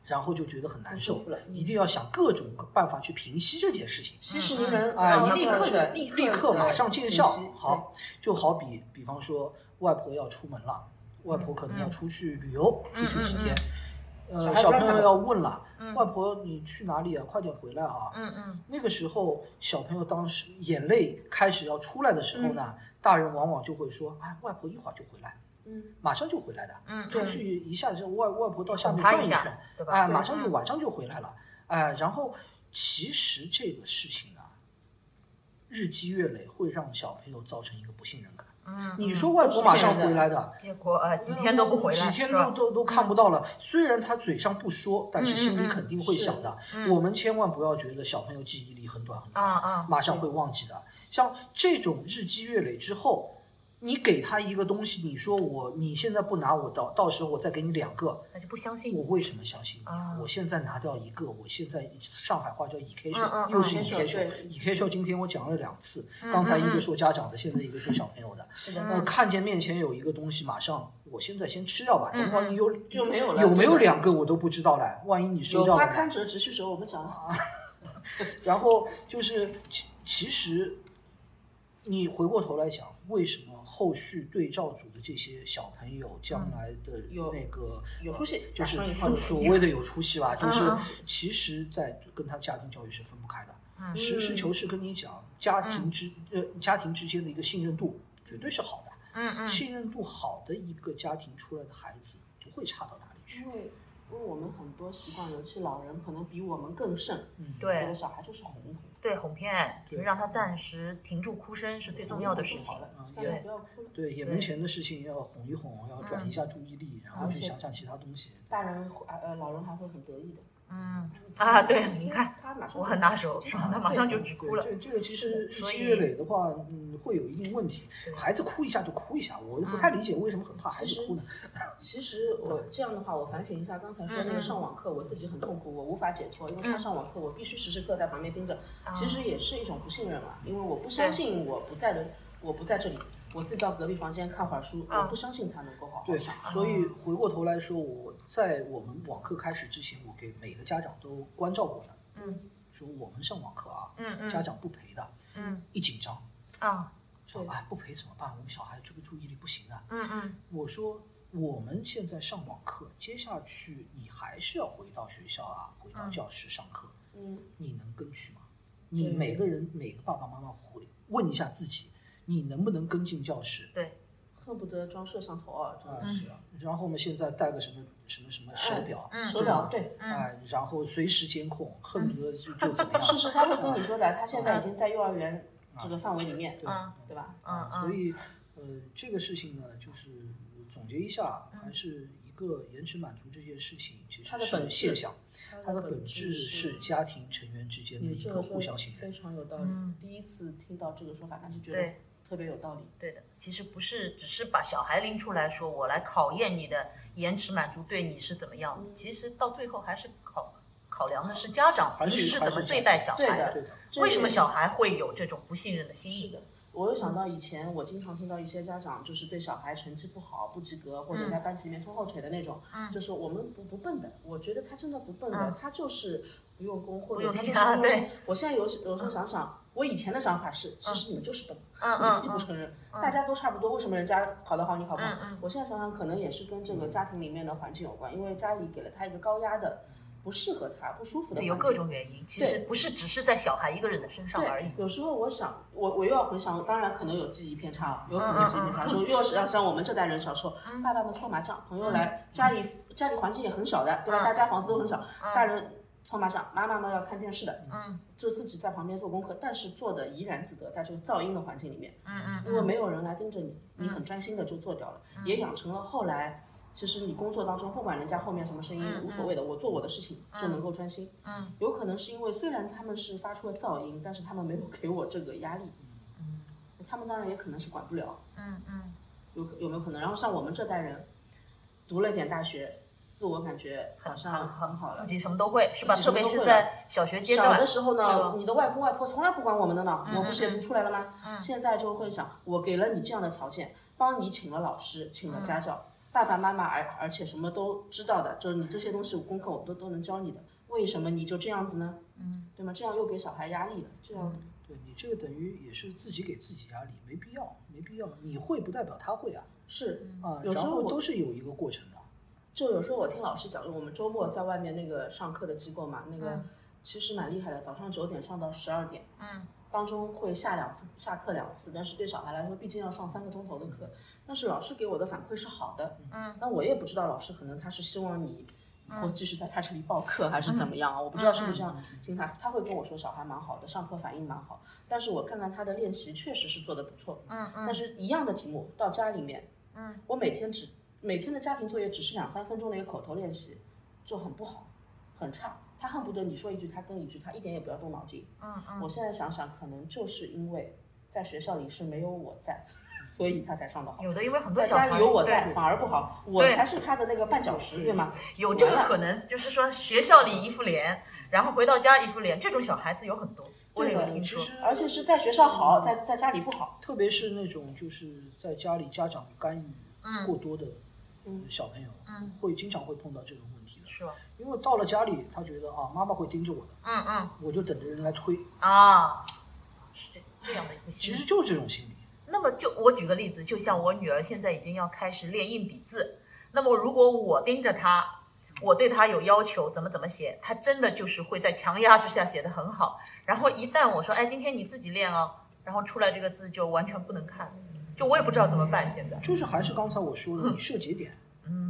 然后就觉得很难受一定要想各种办法去平息这件事情。息事宁人啊，啊，立一定去刻的立立刻马上见效。好，就好比比方说，外婆要出门了，外婆可能要出去旅游，出去几天。呃，小朋友要问了，外婆你去哪里啊？快点回来啊！嗯嗯，那个时候，小朋友当时眼泪开始要出来的时候呢，大人往往就会说：“哎，外婆一会儿就回来，嗯，马上就回来的。”嗯出去一下就，外外婆到下面转一圈，对吧？哎，马上就晚上就回来了，哎，然后其实这个事情啊，日积月累会让小朋友造成一个不信任感。嗯，你说外婆马上回来的，结果呃几天都不回来，几天都都都看不到了。虽然他嘴上不说，但是心里肯定会想的。我们千万不要觉得小朋友记忆力很短很短，啊啊。马上会忘记的。像这种日积月累之后，你给他一个东西，你说我你现在不拿我到，到时候我再给你两个，那就不相信你。我为什么相信你啊？我现在拿掉一个，我现在上海话叫以 K 嗯嗯秀，嗯又是以 K 秀 K 秀对，以 K 秀。今天我讲了两次，嗯刚才一个说家长的，现在一个说小朋友的。是的呃，看见面前有一个东西，马上我现在先吃掉吧，等会儿你有就没有了有没有两个我都不知道嘞，万一你收有掉了呢，花堪折直须折，我们讲了。(laughs) 然后就是其其实你回过头来讲，为什么后续对照组的这些小朋友将来的有那个有出息就是所谓的有出息吧，就是嗯其实，在跟他家庭教育是分不开的。实事求是跟你讲，家庭之呃家庭之间的一个信任度绝对是好的。嗯嗯，信任度好的一个家庭出来的孩子不会差到哪里去因。为因为我们很多习惯，尤其老人可能比我们更甚，觉对得小孩就是哄一哄，对，哄骗，就是让他暂时停住哭声是最重要的事情。了，嗯大家不要哭了。对，眼门前的事情要哄一哄，要转移一下注意力，然后去想想其他东西。大人会呃老人还会很得意的。嗯啊，对，你看，他马上我很拿手？他马上就只哭了。对，这这个其实日积月累的话，嗯，会有一定问题。孩子哭一下就哭一下，我不太理解为什么很怕孩子哭呢？其实我 (laughs) 这样的话，我反省一下刚才说那个上网课，我自己很痛苦，我无法解脱，因为他上网课，我必须时时刻在旁边盯着，其实也是一种不信任嘛，因为我不相信我不在的，我不在这里，我自己到隔壁房间看会儿书，我不相信他能够好好对上。，所以回过头来说，我在我们网课开始之前，我给每个家长都关照过的。嗯，说我们上网课啊，嗯嗯家长不陪的，嗯，一紧张，啊，说哎不陪怎么办？我们小孩这个注意力不行的。嗯嗯我说我们现在上网课，接下去你还是要回到学校啊，回到教室上课，嗯，你能跟去吗？你每个人每个爸爸妈妈回问一下自己，你能不能跟进教室？对，恨不得装摄像头啊，真啊的是。然后我们现在带个什么什么什么手表，嗯。手表对，哎，然后随时监控，恨不得就就怎么样。是是，他会跟你说的，他现在已经在幼儿园这个范围里面，嗯对。吧？嗯嗯，所以，呃，这个事情呢，就是总结一下，还是一个延迟满足这件事情，其实是它的本质。现象，它的本本质是是家庭成员之间的一个互相信任。非常有道理。第一次听到这个说法，但是觉得对特别有道理。对的，其实不是只是把小孩拎出来说，我来考验你的延迟满足对你是怎么样的。其实到最后还是考考量的是家长平时是怎么对待小孩的对的，为什么小孩会有这种不信任的心理？是的，我又想到以前我经常听到一些家长就是对小孩成绩不好、不及格，或嗯者在班级里面拖后腿的那种，就是我们不不笨的，我觉得他真的不笨的，他就是不用功或者他就是嗯用心啊对我现在有有时候想想，我以前的想法是，其实你们就是笨，嗯 (laughs) 你自己不承认，大家都差不多，为什么人家考得好你考不好？嗯我现在想想，可能也是跟这个家庭里面的环境有关，因为家里给了他一个高压的。不适合他、不舒服的，有各种原因，其实不是只是在小孩一个人的身上而已，。有时候我想，我我又要回想，当然可能有记忆偏差啊，有可嗯能记忆偏差。说又是要像我们这代人小时候，爸爸们搓麻将，朋友来家里，家里环境也很小的，对吧？大家房子都很小，大人搓麻将，妈妈们要看电视的，嗯，就自己在旁边做功课，但是做的怡然自得，在这个噪音的环境里面，嗯嗯，因为没有人来盯着你，你很专心的就做掉了，也养成了后来。其实你工作当中，不管人家后面什么声音，无所谓的，我做我的事情就能够专心。嗯，有可能是因为虽然他们是发出了噪音，但是他们没有给我这个压力。嗯，他们当然也可能是管不了。嗯嗯，有有没有可能？然后像我们这代人，读了点大学，自我感觉好像很好了自。己什么都会是吧？特别都会在小学阶段小的，时候呢，你的外公外婆从来不管我们的呢，我不是也读出来了吗？现在就会想，我给了你这样的条件，帮你请了老师，请了家教，爸爸妈妈而而且什么都知道的，就是你这些东西功课我都都能教你的，为什么你就这样子呢？嗯，对吗？这样又给小孩压力了，这样对你这个等于也是自己给自己压力，没必要，没必要。你会不代表他会啊是啊，有时候我然后都是有一个过程的。就有时候我听老师讲，我们周末在外面那个上课的机构嘛，那个其实蛮厉害的，早上九点上到十二点，嗯，当中会下两次下课两次，但是对小孩来说，毕竟要上三个钟头的课，但是老师给我的反馈是好的，嗯，那我也不知道老师可能他是希望你以后继续在他这里报课还是怎么样啊？我不知道是不是这样心态。他会跟我说小孩蛮好的，上课反应蛮好，但是我看看他的练习确实是做的不错。嗯嗯。但是一样的题目到家里面，嗯，我每天只每天的家庭作业只是两三分钟的一个口头练习，就很不好，很差。他恨不得你说一句他跟一句，他一点也不要动脑筋。嗯嗯。我现在想想，可能就是因为在学校里是没有我在。所以他才上的好。有的因为很多在家里有我在，反而不好。我才是他的那个绊脚石，对吗？有这个可能，就是说学校里一副脸，然后回到家一副脸，这种小孩子有很多。我也有听说，而且是在学校好，在在家里不好。特别是那种就是在家里家长干预过多的小朋友，嗯会经常会碰到这种问题的。是吧？因为到了家里，他觉得啊，妈妈会盯着我的。嗯嗯。我就等着人来推。啊，是这这样的一个心理。其实就是这种心理。那么就我举个例子，就像我女儿现在已经要开始练硬笔字，那么如果我盯着她，我对她有要求，怎么怎么写，她真的就是会在强压之下写得很好。然后一旦我说，哎，今天你自己练哦，然后出来这个字就完全不能看，就我也不知道怎么办。现在就是还是刚才我说的，你设节点，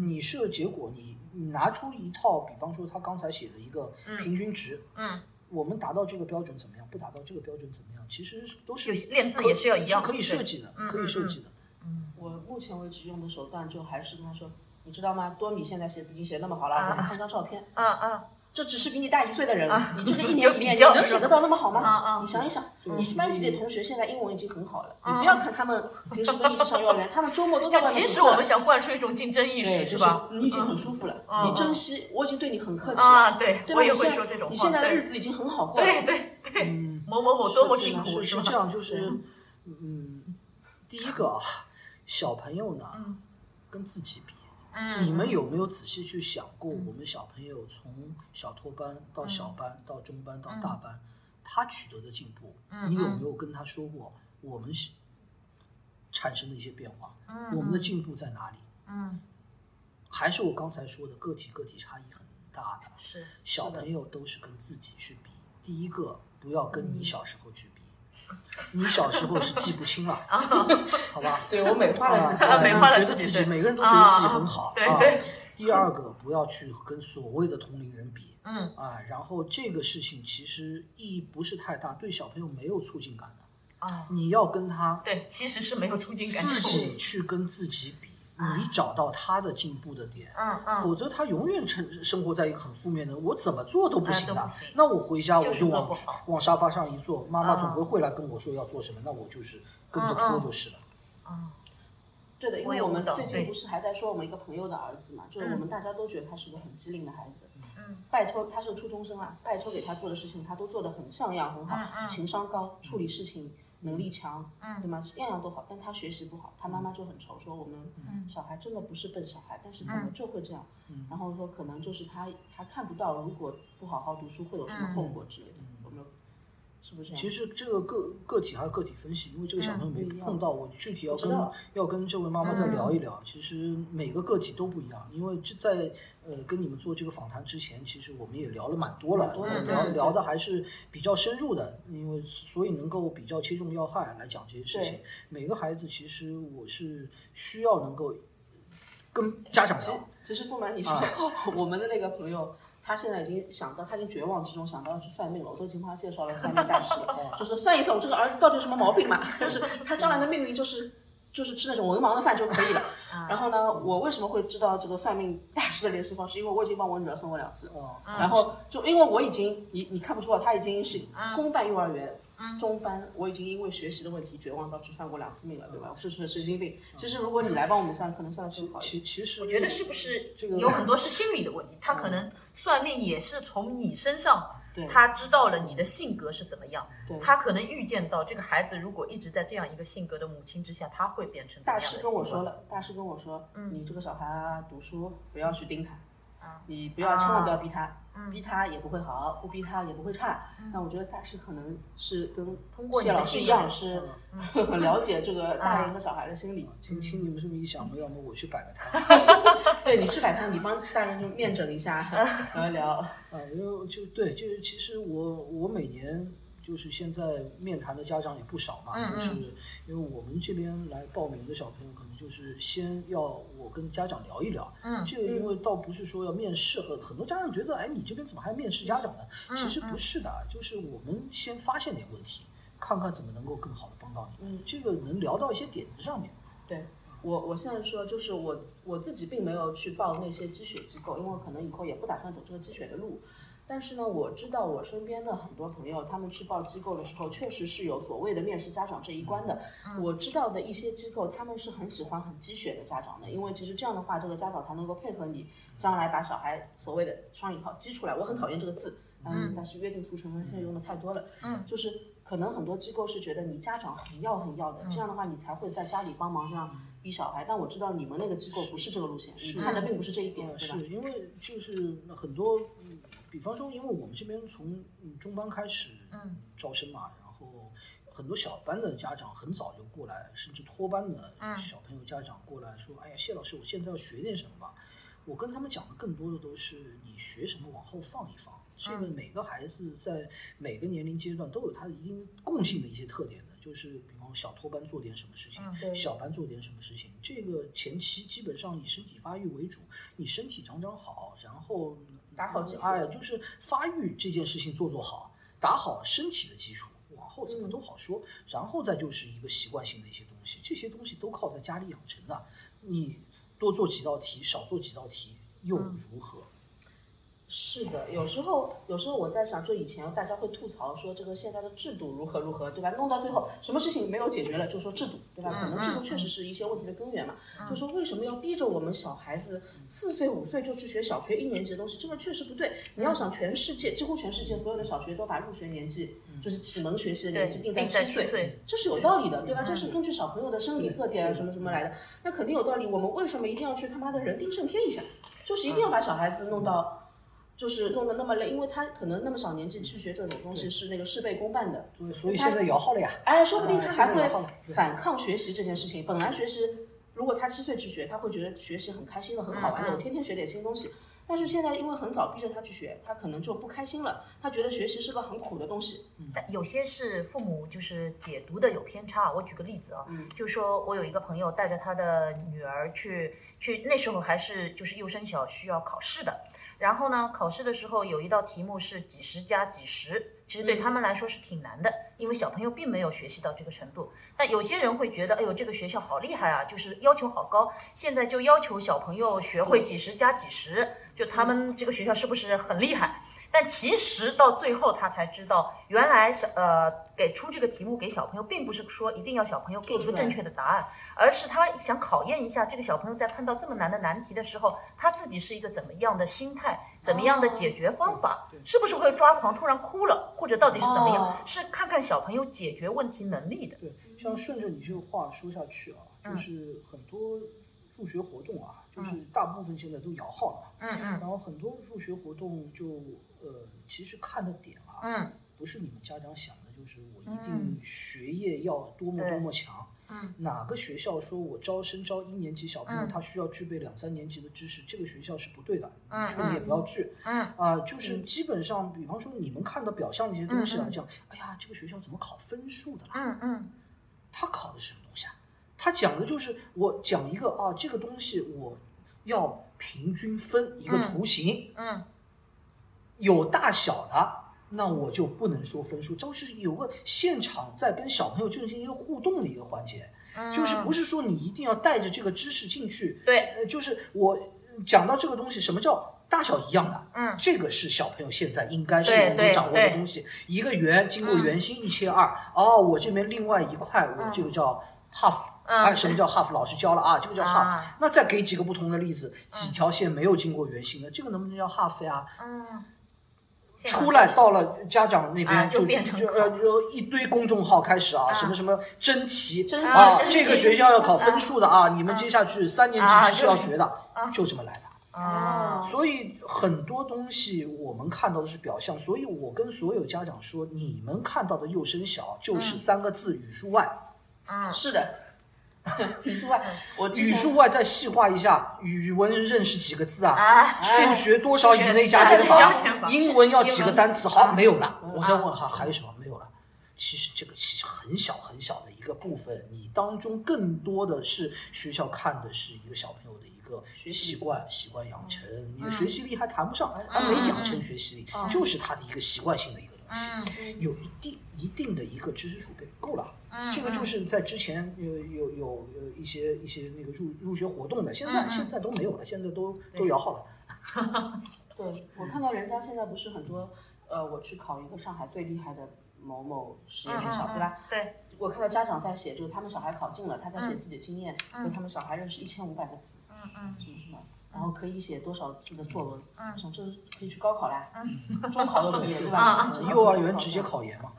你设结果，你你拿出一套，比方说他刚才写的一个平均值，嗯，我们达到这个标准怎么样？不达到这个标准怎么样？其实都是练字也是要一样，可以设计的，可以设计的。嗯，我目前为止用的手段就还是跟他说，你知道吗？多米现在写字已经写那么好了，我们看张照片。嗯嗯。这只是比你大一岁的人，你这个一年 (laughs) 里面你能写得到那么好吗？你想一想，你班级里的同学现在英文已经很好了，你不要看他们平时都一起上幼儿园，(laughs) 他们周末都在外面。其实我们想灌输一种竞争意识，是吧？你已经很舒服了，你珍惜，我已经对你很客气啊。对，我也会说这种话。你现在的日子已经很好过了。对对对，某某某多么辛苦，是这样，就是嗯，第一个啊，小朋友呢，跟自己比。你们有没有仔细去想过，我们小朋友从小托班到小班到中班到大班，他取得的进步，你有没有跟他说过我们产生的一些变化？我们的进步在哪里？嗯，还是我刚才说的个体个体差异很大的，是小朋友都是跟自己去比。第一个，不要跟你小时候去比。你小时候是记不清了，(laughs) 好吧？(laughs) 对我美化了自己，美化了自己，每个人都觉得自己很好。对对。第二个，不要去跟所谓的同龄人比。(laughs) 嗯。啊，然后这个事情其实意义不是太大，对小朋友没有促进感的。啊。你要跟他对，其实是没有促进感。自己去跟自己比。你找到他的进步的点，嗯嗯，否则他永远生生活在一个很负面的，我怎么做都不行的。那我回家我就往往沙发上一坐，妈妈总归会来跟我说要做什么，那我就是跟着拖就是了。嗯，对的，因为我们最近不是还在说我们一个朋友的儿子嘛，就是我们大家都觉得他是个很机灵的孩子。嗯，拜托他是初中生啊，拜托给他做的事情他都做得很像样很好，情商高，处理事情。能力强，嗯对吗？样样都好，但他学习不好，他妈妈就很愁，说我们小孩真的不是笨小孩，但是怎么就会这样？然后说可能就是他他看不到，如果不好好读书会有什么后果之类的。是不是？其实这个个个体还是个体分析，因为这个小朋友没碰到，我具体要跟要跟这位妈妈再聊一聊。其实每个个体都不一样，因为这在呃跟你们做这个访谈之前，其实我们也聊了蛮多了，聊聊的还是比较深入的，因为所以能够比较切中要害来讲这些事情。每个孩子其实我是需要能够跟家长聊。其实不瞒你说，(laughs) 我们的那个朋友。他现在已经想到，他已经绝望之中想到要去算命了。我都已经帮他介绍了算命大师，(laughs) 就是算一算我这个儿子到底有什么毛病嘛。(laughs) 就是他将来的命运就是就是吃那种文盲的饭就可以了。(laughs) 然后呢，我为什么会知道这个算命大师的联系方式？因为我已经帮我女儿算过两次。然后就因为我已经你你看不出啊，他已经是公办幼儿园。中班，我已经因为学习的问题绝望到去算过两次命了，对吧？我是是神经病。其实如果你来帮我们算，可能算的更好。其其实我觉得是不是有很多是心理的问题？他可能算命也是从你身上，他知道了你的性格是怎么样，他可能预见到这个孩子如果一直在这样一个性格的母亲之下，他会变成大师跟我说了，大师跟我说，你这个小孩读书不要去盯他。你不要，千万不要逼他，逼他也不会好，不逼他也不会差。那我觉得大师可能是跟谢老师一样，是 (laughs) 很了解这个大人和小孩的心理。听听你们这么一想，要么我去摆个摊。(laughs) 对你去摆摊，你帮大人就面诊一下，(laughs) 聊一聊。啊，因为就对，就是其实我我每年就是现在面谈的家长也不少嘛，就是因为我们这边来报名的小朋友，可能就是先要我跟家长聊一聊。嗯这个因为倒不是说要面试，很很多家长觉得，哎，你这边怎么还面试家长呢？嗯其实不是的，就是我们先发现点问题，看看怎么能够更好的帮到你。嗯这个能聊到一些点子上面。对我，我现在说就是我我自己并没有去报那些积雪机构，因为我可能以后也不打算走这个积雪的路。但是呢，我知道我身边的很多朋友，他们去报机构的时候，确实是有所谓的面试家长这一关的。我知道的一些机构，他们是很喜欢很积雪的家长的，因为其实这样的话，这个家长才能够配合你，将来把小孩所谓的双引号激出来。我很讨厌这个字，嗯，但是约定俗成，现在用的太多了。嗯，就是可能很多机构是觉得你家长很要很要的，这样的话你才会在家里帮忙这样逼小孩。但我知道你们那个机构不是这个路线，你看的并不是这一点，对吧？是因为就是很多，嗯，比方说，因为我们这边从嗯中班开始招生嘛，然后很多小班的家长很早就过来，甚至托班的小朋友家长过来说：“哎呀，谢老师，我现在要学点什么吧。”我跟他们讲的更多的都是你学什么往后放一放。这个每个孩子在每个年龄阶段都有他的一定共性的一些特点的，就是比方小托班做点什么事情，对小班做点什么事情。这个前期基本上以身体发育为主，你身体长长好，然后打好基础哎，就是发育这件事情做做好，打好身体的基础，往后怎么都好说。然后再就是一个习惯性的一些东西，这些东西都靠在家里养成的。你多做几道题，少做几道题又如何？是的，有时候有时候我在想，就以前大家会吐槽说这个现在的制度如何如何，对吧？弄到最后什么事情没有解决了，就说制度，对吧？可能制度确实是一些问题的根源嘛。就说为什么要逼着我们小孩子四岁五岁就去学小学一年级的东西？这个确实不对。你要想全世界，几乎全世界所有的小学都把入学年纪，就是启蒙学习的年纪定在七七岁这是有道理的，对吧？这是根据小朋友的生理特点啊什么什么来的，那肯定有道理。我们为什么一定要去他妈的人定胜天一下？就是一定要把小孩子弄到。就是弄得那么累，因为他可能那么小年纪去学这种东西是那个事倍功半的，所以现在摇号了呀。哎，说不定他还会反抗学习这件事情。本来学习，如果他七岁去学，他会觉得学习很开心的、很好玩的，我天天学点新东西。但是现在因为很早逼着他去学，他可能就不开心了，他觉得学习是个很苦的东西。但有些是父母就是解读的有偏差。我举个例子啊，就说我有一个朋友带着他的女儿去去，那时候还是就是幼升小需要考试的。然后呢，考试的时候有一道题目是几十加几十，其实对他们来说是挺难的，因为小朋友并没有学习到这个程度。但有些人会觉得，哎呦，这个学校好厉害啊，就是要求好高，现在就要求小朋友学会几十加几十，就他们这个学校是不是很厉害？但其实到最后他才知道，原来是呃给出这个题目给小朋友，并不是说一定要小朋友给出正确的答案，而是他想考验一下这个小朋友在碰到这么难的难题的时候，他自己是一个怎么样的心态，怎么样的解决方法，是不是会抓狂突然哭了，或者到底是怎么样？哦是看看小朋友解决问题能力的。对，像顺着你这个话说下去啊，就是很多入学活动啊，就是大部分现在都摇号了嘛，嗯嗯然后很多入学活动就呃，其实看的点啊，嗯。不是你们家长想的，就是我一定学业要多么多么强。嗯，哪个学校说我招生招一年级小朋友，他需要具备两三年级的知识，这个学校是不对的，嗯出你也不要去。嗯。啊、就是基本上，比方说你们看到表象的一些东西来讲，哎呀，这个学校怎么考分数的啦？嗯嗯。他考的是什么东西啊？他讲的就是我讲一个啊，这个东西我要平均分一个图形，嗯有大小的，那我就不能说分数，就是有个现场在跟小朋友进行一个互动的一个环节，就是不是说你一定要带着这个知识进去，对呃，就是我讲到这个东西，什么叫？大小一样的，嗯这个是小朋友现在应该是能够掌握的东西。一个圆经过圆心一切二，哦，我这边另外一块，我这个叫 half，嗯哎，什么叫 half？老师教了啊，这个叫 half 啊。那再给几个不同的例子，几条线没有经过圆心的，这个能不能叫 half 呀？嗯，出来到了家长那边啊就变成就呃就一堆公众号开始啊，什么什么真题啊，这个学校要考分数的啊，你们接下去三年啊级知识要学的，就这么来的。啊所以很多东西我们看到的是表象，所以我跟所有家长说，你们看到的幼升小就是三个字语数外，嗯。是的，(laughs) 语数外，我语数外再细化一下，语文认识几个字啊？啊数学多少以内加减法法？英文要几个单词？好，没有了。嗯我再问哈，还有什么？没有了。其实这个其实很小很小的一个部分，你当中更多的是学校看的是一个小朋友的一个习习惯习惯养成，你的学习力还谈不上，还没养成学习力，就是他的一个习惯性的一个东西，有一定一定的一个知识储备够了。这个就是在之前有有有有一些一些那个入入学活动的，现在现在都没有了，现在都都摇号了。(laughs) 对我看到人家现在不是很多，呃，我去考一个上海最厉害的某某实验学校，对吧？对，我看到家长在写，就是他们小孩考进了，他在写自己的经验，说他们小孩认识一千五百个字，嗯嗯。什么什么，然后可以写多少字的作文，嗯。想这可以去高考啦，(laughs) 中考都可以了，对吧？呃幼儿园直接考研嘛，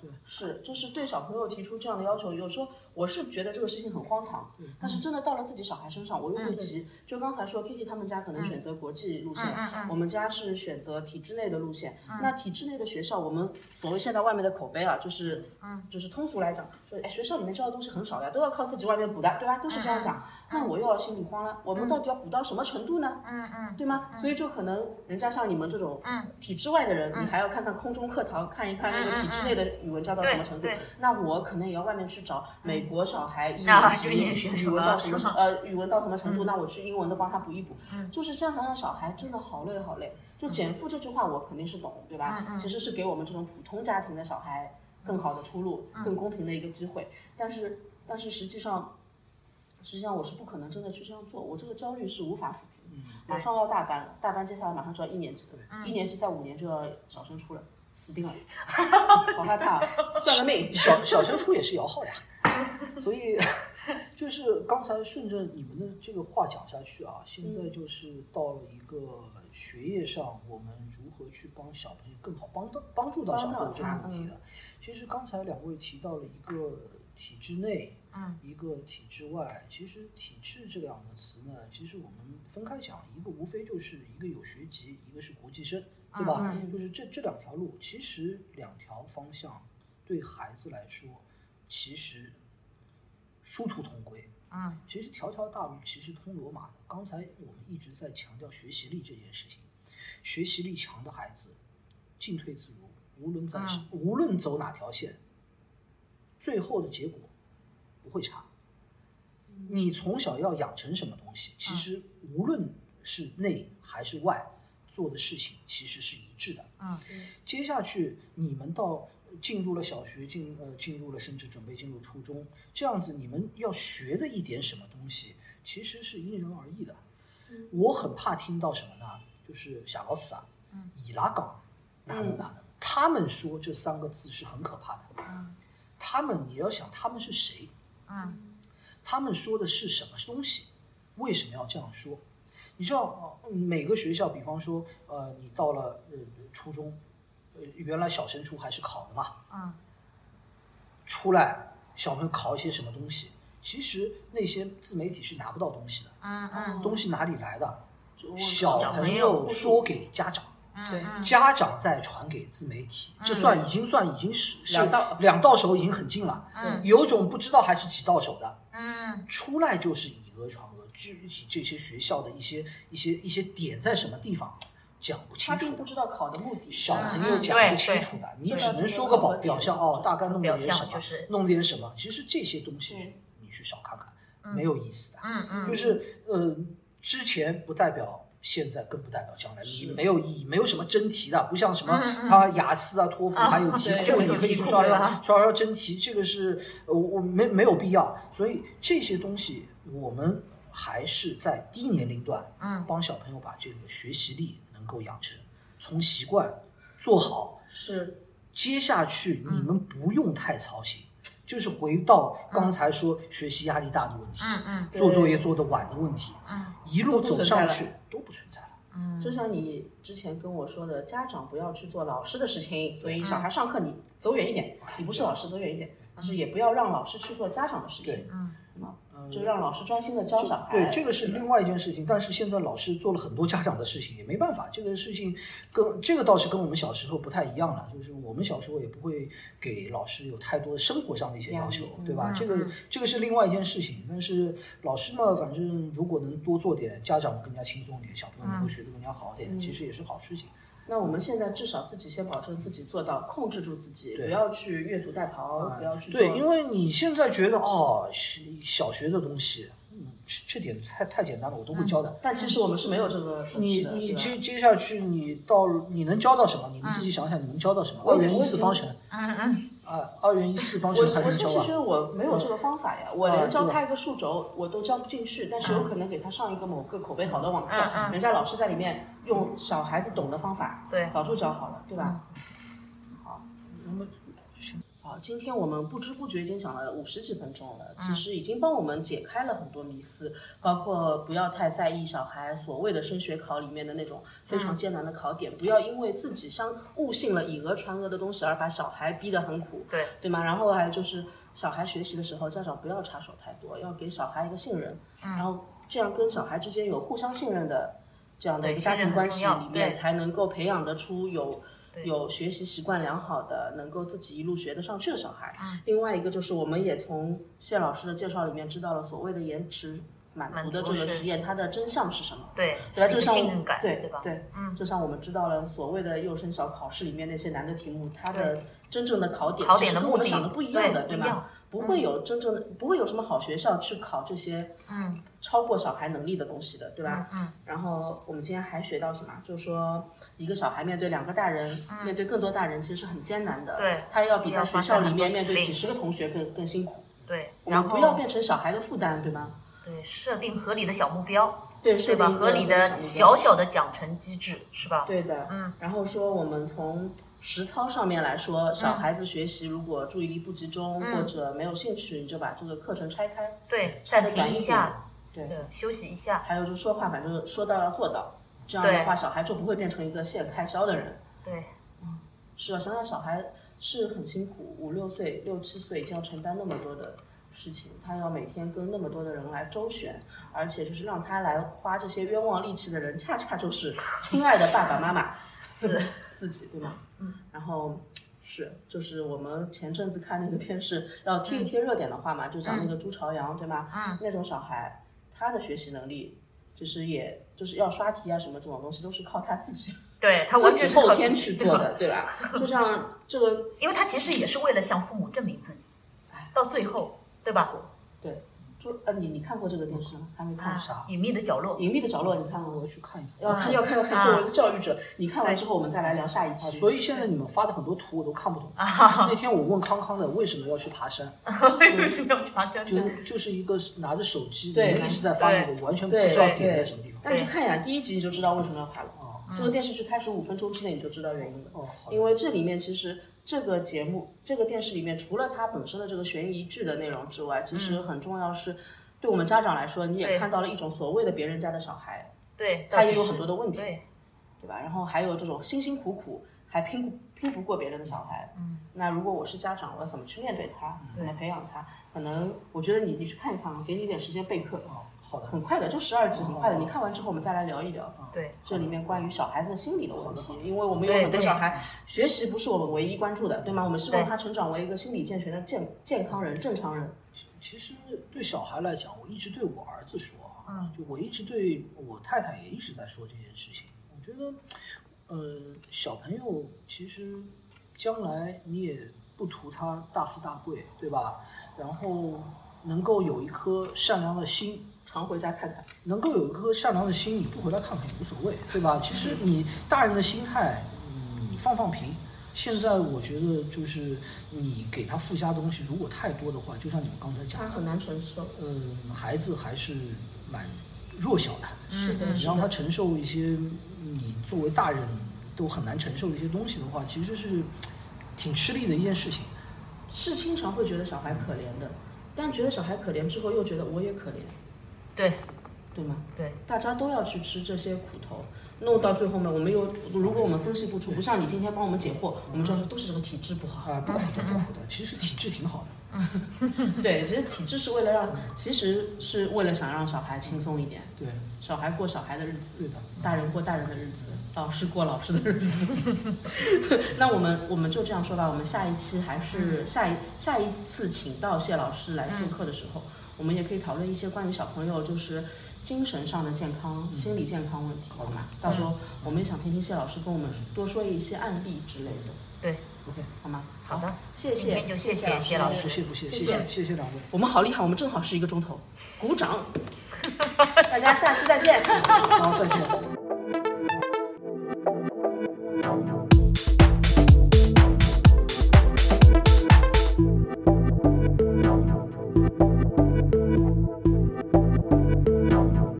对是，就是对小朋友提出这样的要求，有时候我是觉得这个事情很荒唐，但是真的到了自己小孩身上，我又会急。就刚才说，Kitty 他们家可能选择国际路线，我们家是选择体制内的路线。那体制内的学校，我们所谓现在外面的口碑啊，就是，嗯。就是通俗来讲，说哎学校里面教的东西很少呀，都要靠自己外面补的，对吧？都是这样讲。那我又要心里慌了，我们到底要补到什么程度呢？嗯嗯，对吗？所以就可能人家像你们这种体制外的人，你还要看看空中课堂，看一看那个体制内的语文教到什么程度。那我可能也要外面去找美国小孩一啊年级语文到什么呃语文到什么程度，那我去英文的帮他补一补。就是这样想想，小孩真的好累好累。就减负这句话我肯定是懂，对吧？其实是给我们这种普通家庭的小孩更好的出路，更公平的一个机会。但是但是实际上。实际上我是不可能真的去这样做，我这个焦虑是无法抚平。马上要大班了，大班接下来马上就要一年级了，一年级在五年就要小升初了，死定了，(laughs) 好害怕，算个命。小小升初也是摇号呀，(laughs) 所以就是刚才顺着你们的这个话讲下去啊，现在就是到了一个学业上，我们如何去帮小朋友更好帮到帮助到小朋友这个问题的。其实刚才两位提到了一个体制内，嗯，一个体制外。其实体制这两个词呢，其实我们分开讲，一个无非就是一个有学籍，一个是国际生，对吧？就是这这两条路，其实两条方向对孩子来说，其实殊途同归。嗯，其实条条大路其实通罗马的。刚才我们一直在强调学习力这件事情，学习力强的孩子进退自如，无论在、无论走哪条线，最后的结果不会差。你从小要养成什么东西，其实无论是内还是外，做的事情其实是一致的。嗯，接下去你们到进入了小学，进呃进入了甚至准备进入初中，这样子你们要学的一点什么东西，其实是因人而异的。我很怕听到什么呢？就是夏老师啊，伊拉港哪能哪能，他们说这三个字是很可怕的。他们你要想他们是谁？嗯他们说的是什么东西？为什么要这样说？你知道，呃每个学校，比方说，呃，你到了呃初中，呃，原来小升初还是考的嘛，嗯。出来小朋友考一些什么东西？其实那些自媒体是拿不到东西的，嗯嗯。东西哪里来的？小朋友说给家长，对。嗯。家长再传给自媒体，这算已经算已经是是两到两到手已经很近了，嗯。有种不知道还是几到手的，嗯。出来就是以讹传讹，具体这些学校的一些一些一些点在什么地方讲不清楚他并不，知道考的目的。小朋嗯友讲不清楚的，你只能说个表表象哦，大概弄点什么，就是弄点什么，其实这些东西去你去少看看，没有意思的，嗯嗯就是呃，之前不代表。现在更不代表将来，你没有意义，没有什么真题的，不像什么他雅思啊、托福还有题对，这个你可以去刷刷刷刷真题，这个是呃我没没有必要。所以这些东西我们还是在低年龄段，嗯，帮小朋友把这个学习力能够养成，从习惯做好，是。接下去你们不用太操心。就是回到刚才说学习压力大的问题，嗯嗯做作业做的晚的问题，嗯。一路走上去都不存在了。嗯。就像你之前跟我说的，家长不要去做老师的事情，所以小孩上课你走远一点，你不是老师走远一点，但是也不要让老师去做家长的事情，嗯就让老师专心的教小孩。对，这个是另外一件事情。但是现在老师做了很多家长的事情，也没办法。这个事情跟这个倒是跟我们小时候不太一样了。就是我们小时候也不会给老师有太多生活上的一些要求对吧？这个这个是另外一件事情。但是老师嘛，反正如果能多做点，家长更加轻松一点，小朋友能够学得更加好一点，其实也是好事情。那我们现在至少自己先保证自己做到控制住自己，不要去越俎代庖，不要去做。对，因为你现在觉得哦，小学的东西，嗯，这这点太太简单了，我都会教的。但其实我们是没有这个本你事的，你接接下去你到你能教到什么？你们自己想想，你能教到什么？二元一次方程，嗯嗯，啊，二元一次方我程才我能教啊甚至觉。得我没有这个方法呀，我啊连教他一个数轴我都教不进去，但是有可能给他上一个某个口碑好的网课嗯，嗯人家老师在里面用小孩子懂的方法，对早就教好了，对吧？好，那么好，今天我们不知不觉已经讲了五十几分钟了，嗯其实已经帮我们解开了很多迷思，包括不要太在意小孩所谓的升学考里面的那种非常艰难的考点，不要因为自己相误信了以讹传讹的东西而把小孩逼得很苦，对对吗？然后还有就是小孩学习的时候，家长不要插手太多，要给小孩一个信任，嗯然后这样跟小孩之间有互相信任的这样的一个家庭关系里面，才能够培养得出有。有学习习惯良好的，能够自己一路学得上去的小孩。嗯另外一个就是，我们也从谢老师的介绍里面知道了所谓的延迟满足的这个实验，它的真相是什么？对，对就像信任感，对吧？对，嗯，就像我们知道了所谓的幼升小考试里面那些难的题目，它的真正的考点考其实跟我们想的不一样的，对吧？不会有真正的，不会有什么好学校去考这些嗯超过小孩能力的东西的，对吧？嗯。然后我们今天还学到什么？就是说一个小孩面对两个大人，面对更多大人，其实是很艰难的。对他要比在学校里面面对几十个同学更更辛苦。对，我然后们不要变成小孩的负担，对吗？对设定合理的小目标，对，对吧？设定合理的小小小的奖惩机制，是吧？对的，嗯，然后说我们从实操上面来说，小孩子学习如果注意力不集中、或者没有兴趣，你就把这个课程拆开，对，暂停一下，对对，休息一下，还有就是说话，反正说到要做到，这样的话，小孩就不会变成一个现开销的人。对，嗯是啊，想想小孩是很辛苦，五六岁、六七岁就要承担那么多的事情，他要每天跟那么多的人来周旋，而且就是让他来花这些冤枉力气的人，恰恰就是亲爱的爸爸妈妈，(laughs) 是自己，对吗？嗯，然后。是，就是我们前阵子看那个电视，要贴一贴热点的话嘛，就讲那个朱朝阳，对吗？嗯，那种小孩，他的学习能力，其实也就是要刷题啊什么这种东西，都是靠他自己对他完全是靠后天去做的，对吧？(laughs) 就像这个因为他其实也是为了向父母证明自己，到最后，对吧？对，就呃，你你看过这个电视吗？还没看。啥？隐秘的角落，隐秘的角落，你看过吗？我去看一下。要看要看要看，作为一个教育者，你看完之后，我们再来聊下一期。所以现在你们发的很多图我都看不懂。那天我问康康的为什么要去爬山，(laughs) 为什么要爬山？就就是一个拿着手机，对一直在发那个，完全不知道对点在什么地方。那你去看一下，第一集你就知道为什么要拍了。这个电视剧开始五分钟之内你就知道原因了。因为这里面其实这个节目、这个电视里面，除了它本身的这个悬疑剧的内容之外，其实很重要是，对我们家长来说，你也看到了一种所谓的别人家的小孩，对，他也有很多的问题对，对吧？然后还有这种辛辛苦苦还拼拼不过别人的小孩，嗯，那如果我是家长，我要怎么去面对他，怎么培养他？可能我觉得你你去看一看，我给你一点时间备课，哦，好的，很快的，就十二集，很快的。你看完之后，我们再来聊一聊。对，这里面关于小孩子心理的问题，因为我们有很多小孩学习不是我们唯一关注的，对吗？我们希望他成长为一个心理健全的健健康人、正常人。其实对小孩来讲，我一直对我儿子说，嗯，就我一直对我太太也一直在说这件事情。我觉得，呃，小朋友其实将来你也不图他大富大贵，对吧？然后能够有一颗善良的心，常回家看看，能够有一颗善良的心，你不回来看看也无所谓，对吧？其实你大人的心态，嗯你放放平。现在我觉得就是你给他附加东西，如果太多的话，就像你们刚才讲的，他很难承受。嗯，孩子还是蛮弱小的，是的，你让。他承受一些你作为大人都很难承受的一些东西的话，其实是挺吃力的一件事情。是经常会觉得小孩可怜的，但觉得小孩可怜之后，又觉得我也可怜，对，对吗？对，大家都要去吃这些苦头，弄到最后面，我们又如果我们分析不出，不像你今天帮我们解惑，我们就要说都是这个体质不好。啊、不苦的，不苦的，其实体质挺好的。(laughs) 对，其实体质是为了让，其实是为了想让小孩轻松一点，对，小孩过小孩的日子，对的。大人过大人的日子，老师过老师的日子。(laughs) 那我们我们就这样说吧，我们下一期还是下一下一次请到谢老师来做客的时候，我们也可以讨论一些关于小朋友就是精神上的健康、心理健康问题，好吗？到时候我们也想听听谢老师跟我们多说一些案例之类的。对，OK，好吗？好的，谢谢，今天就谢谢谢老师，谢谢，谢谢两位。我们好厉害，我们正好是一个钟头，鼓掌！(laughs) 大家下期再见。好，再见。(laughs)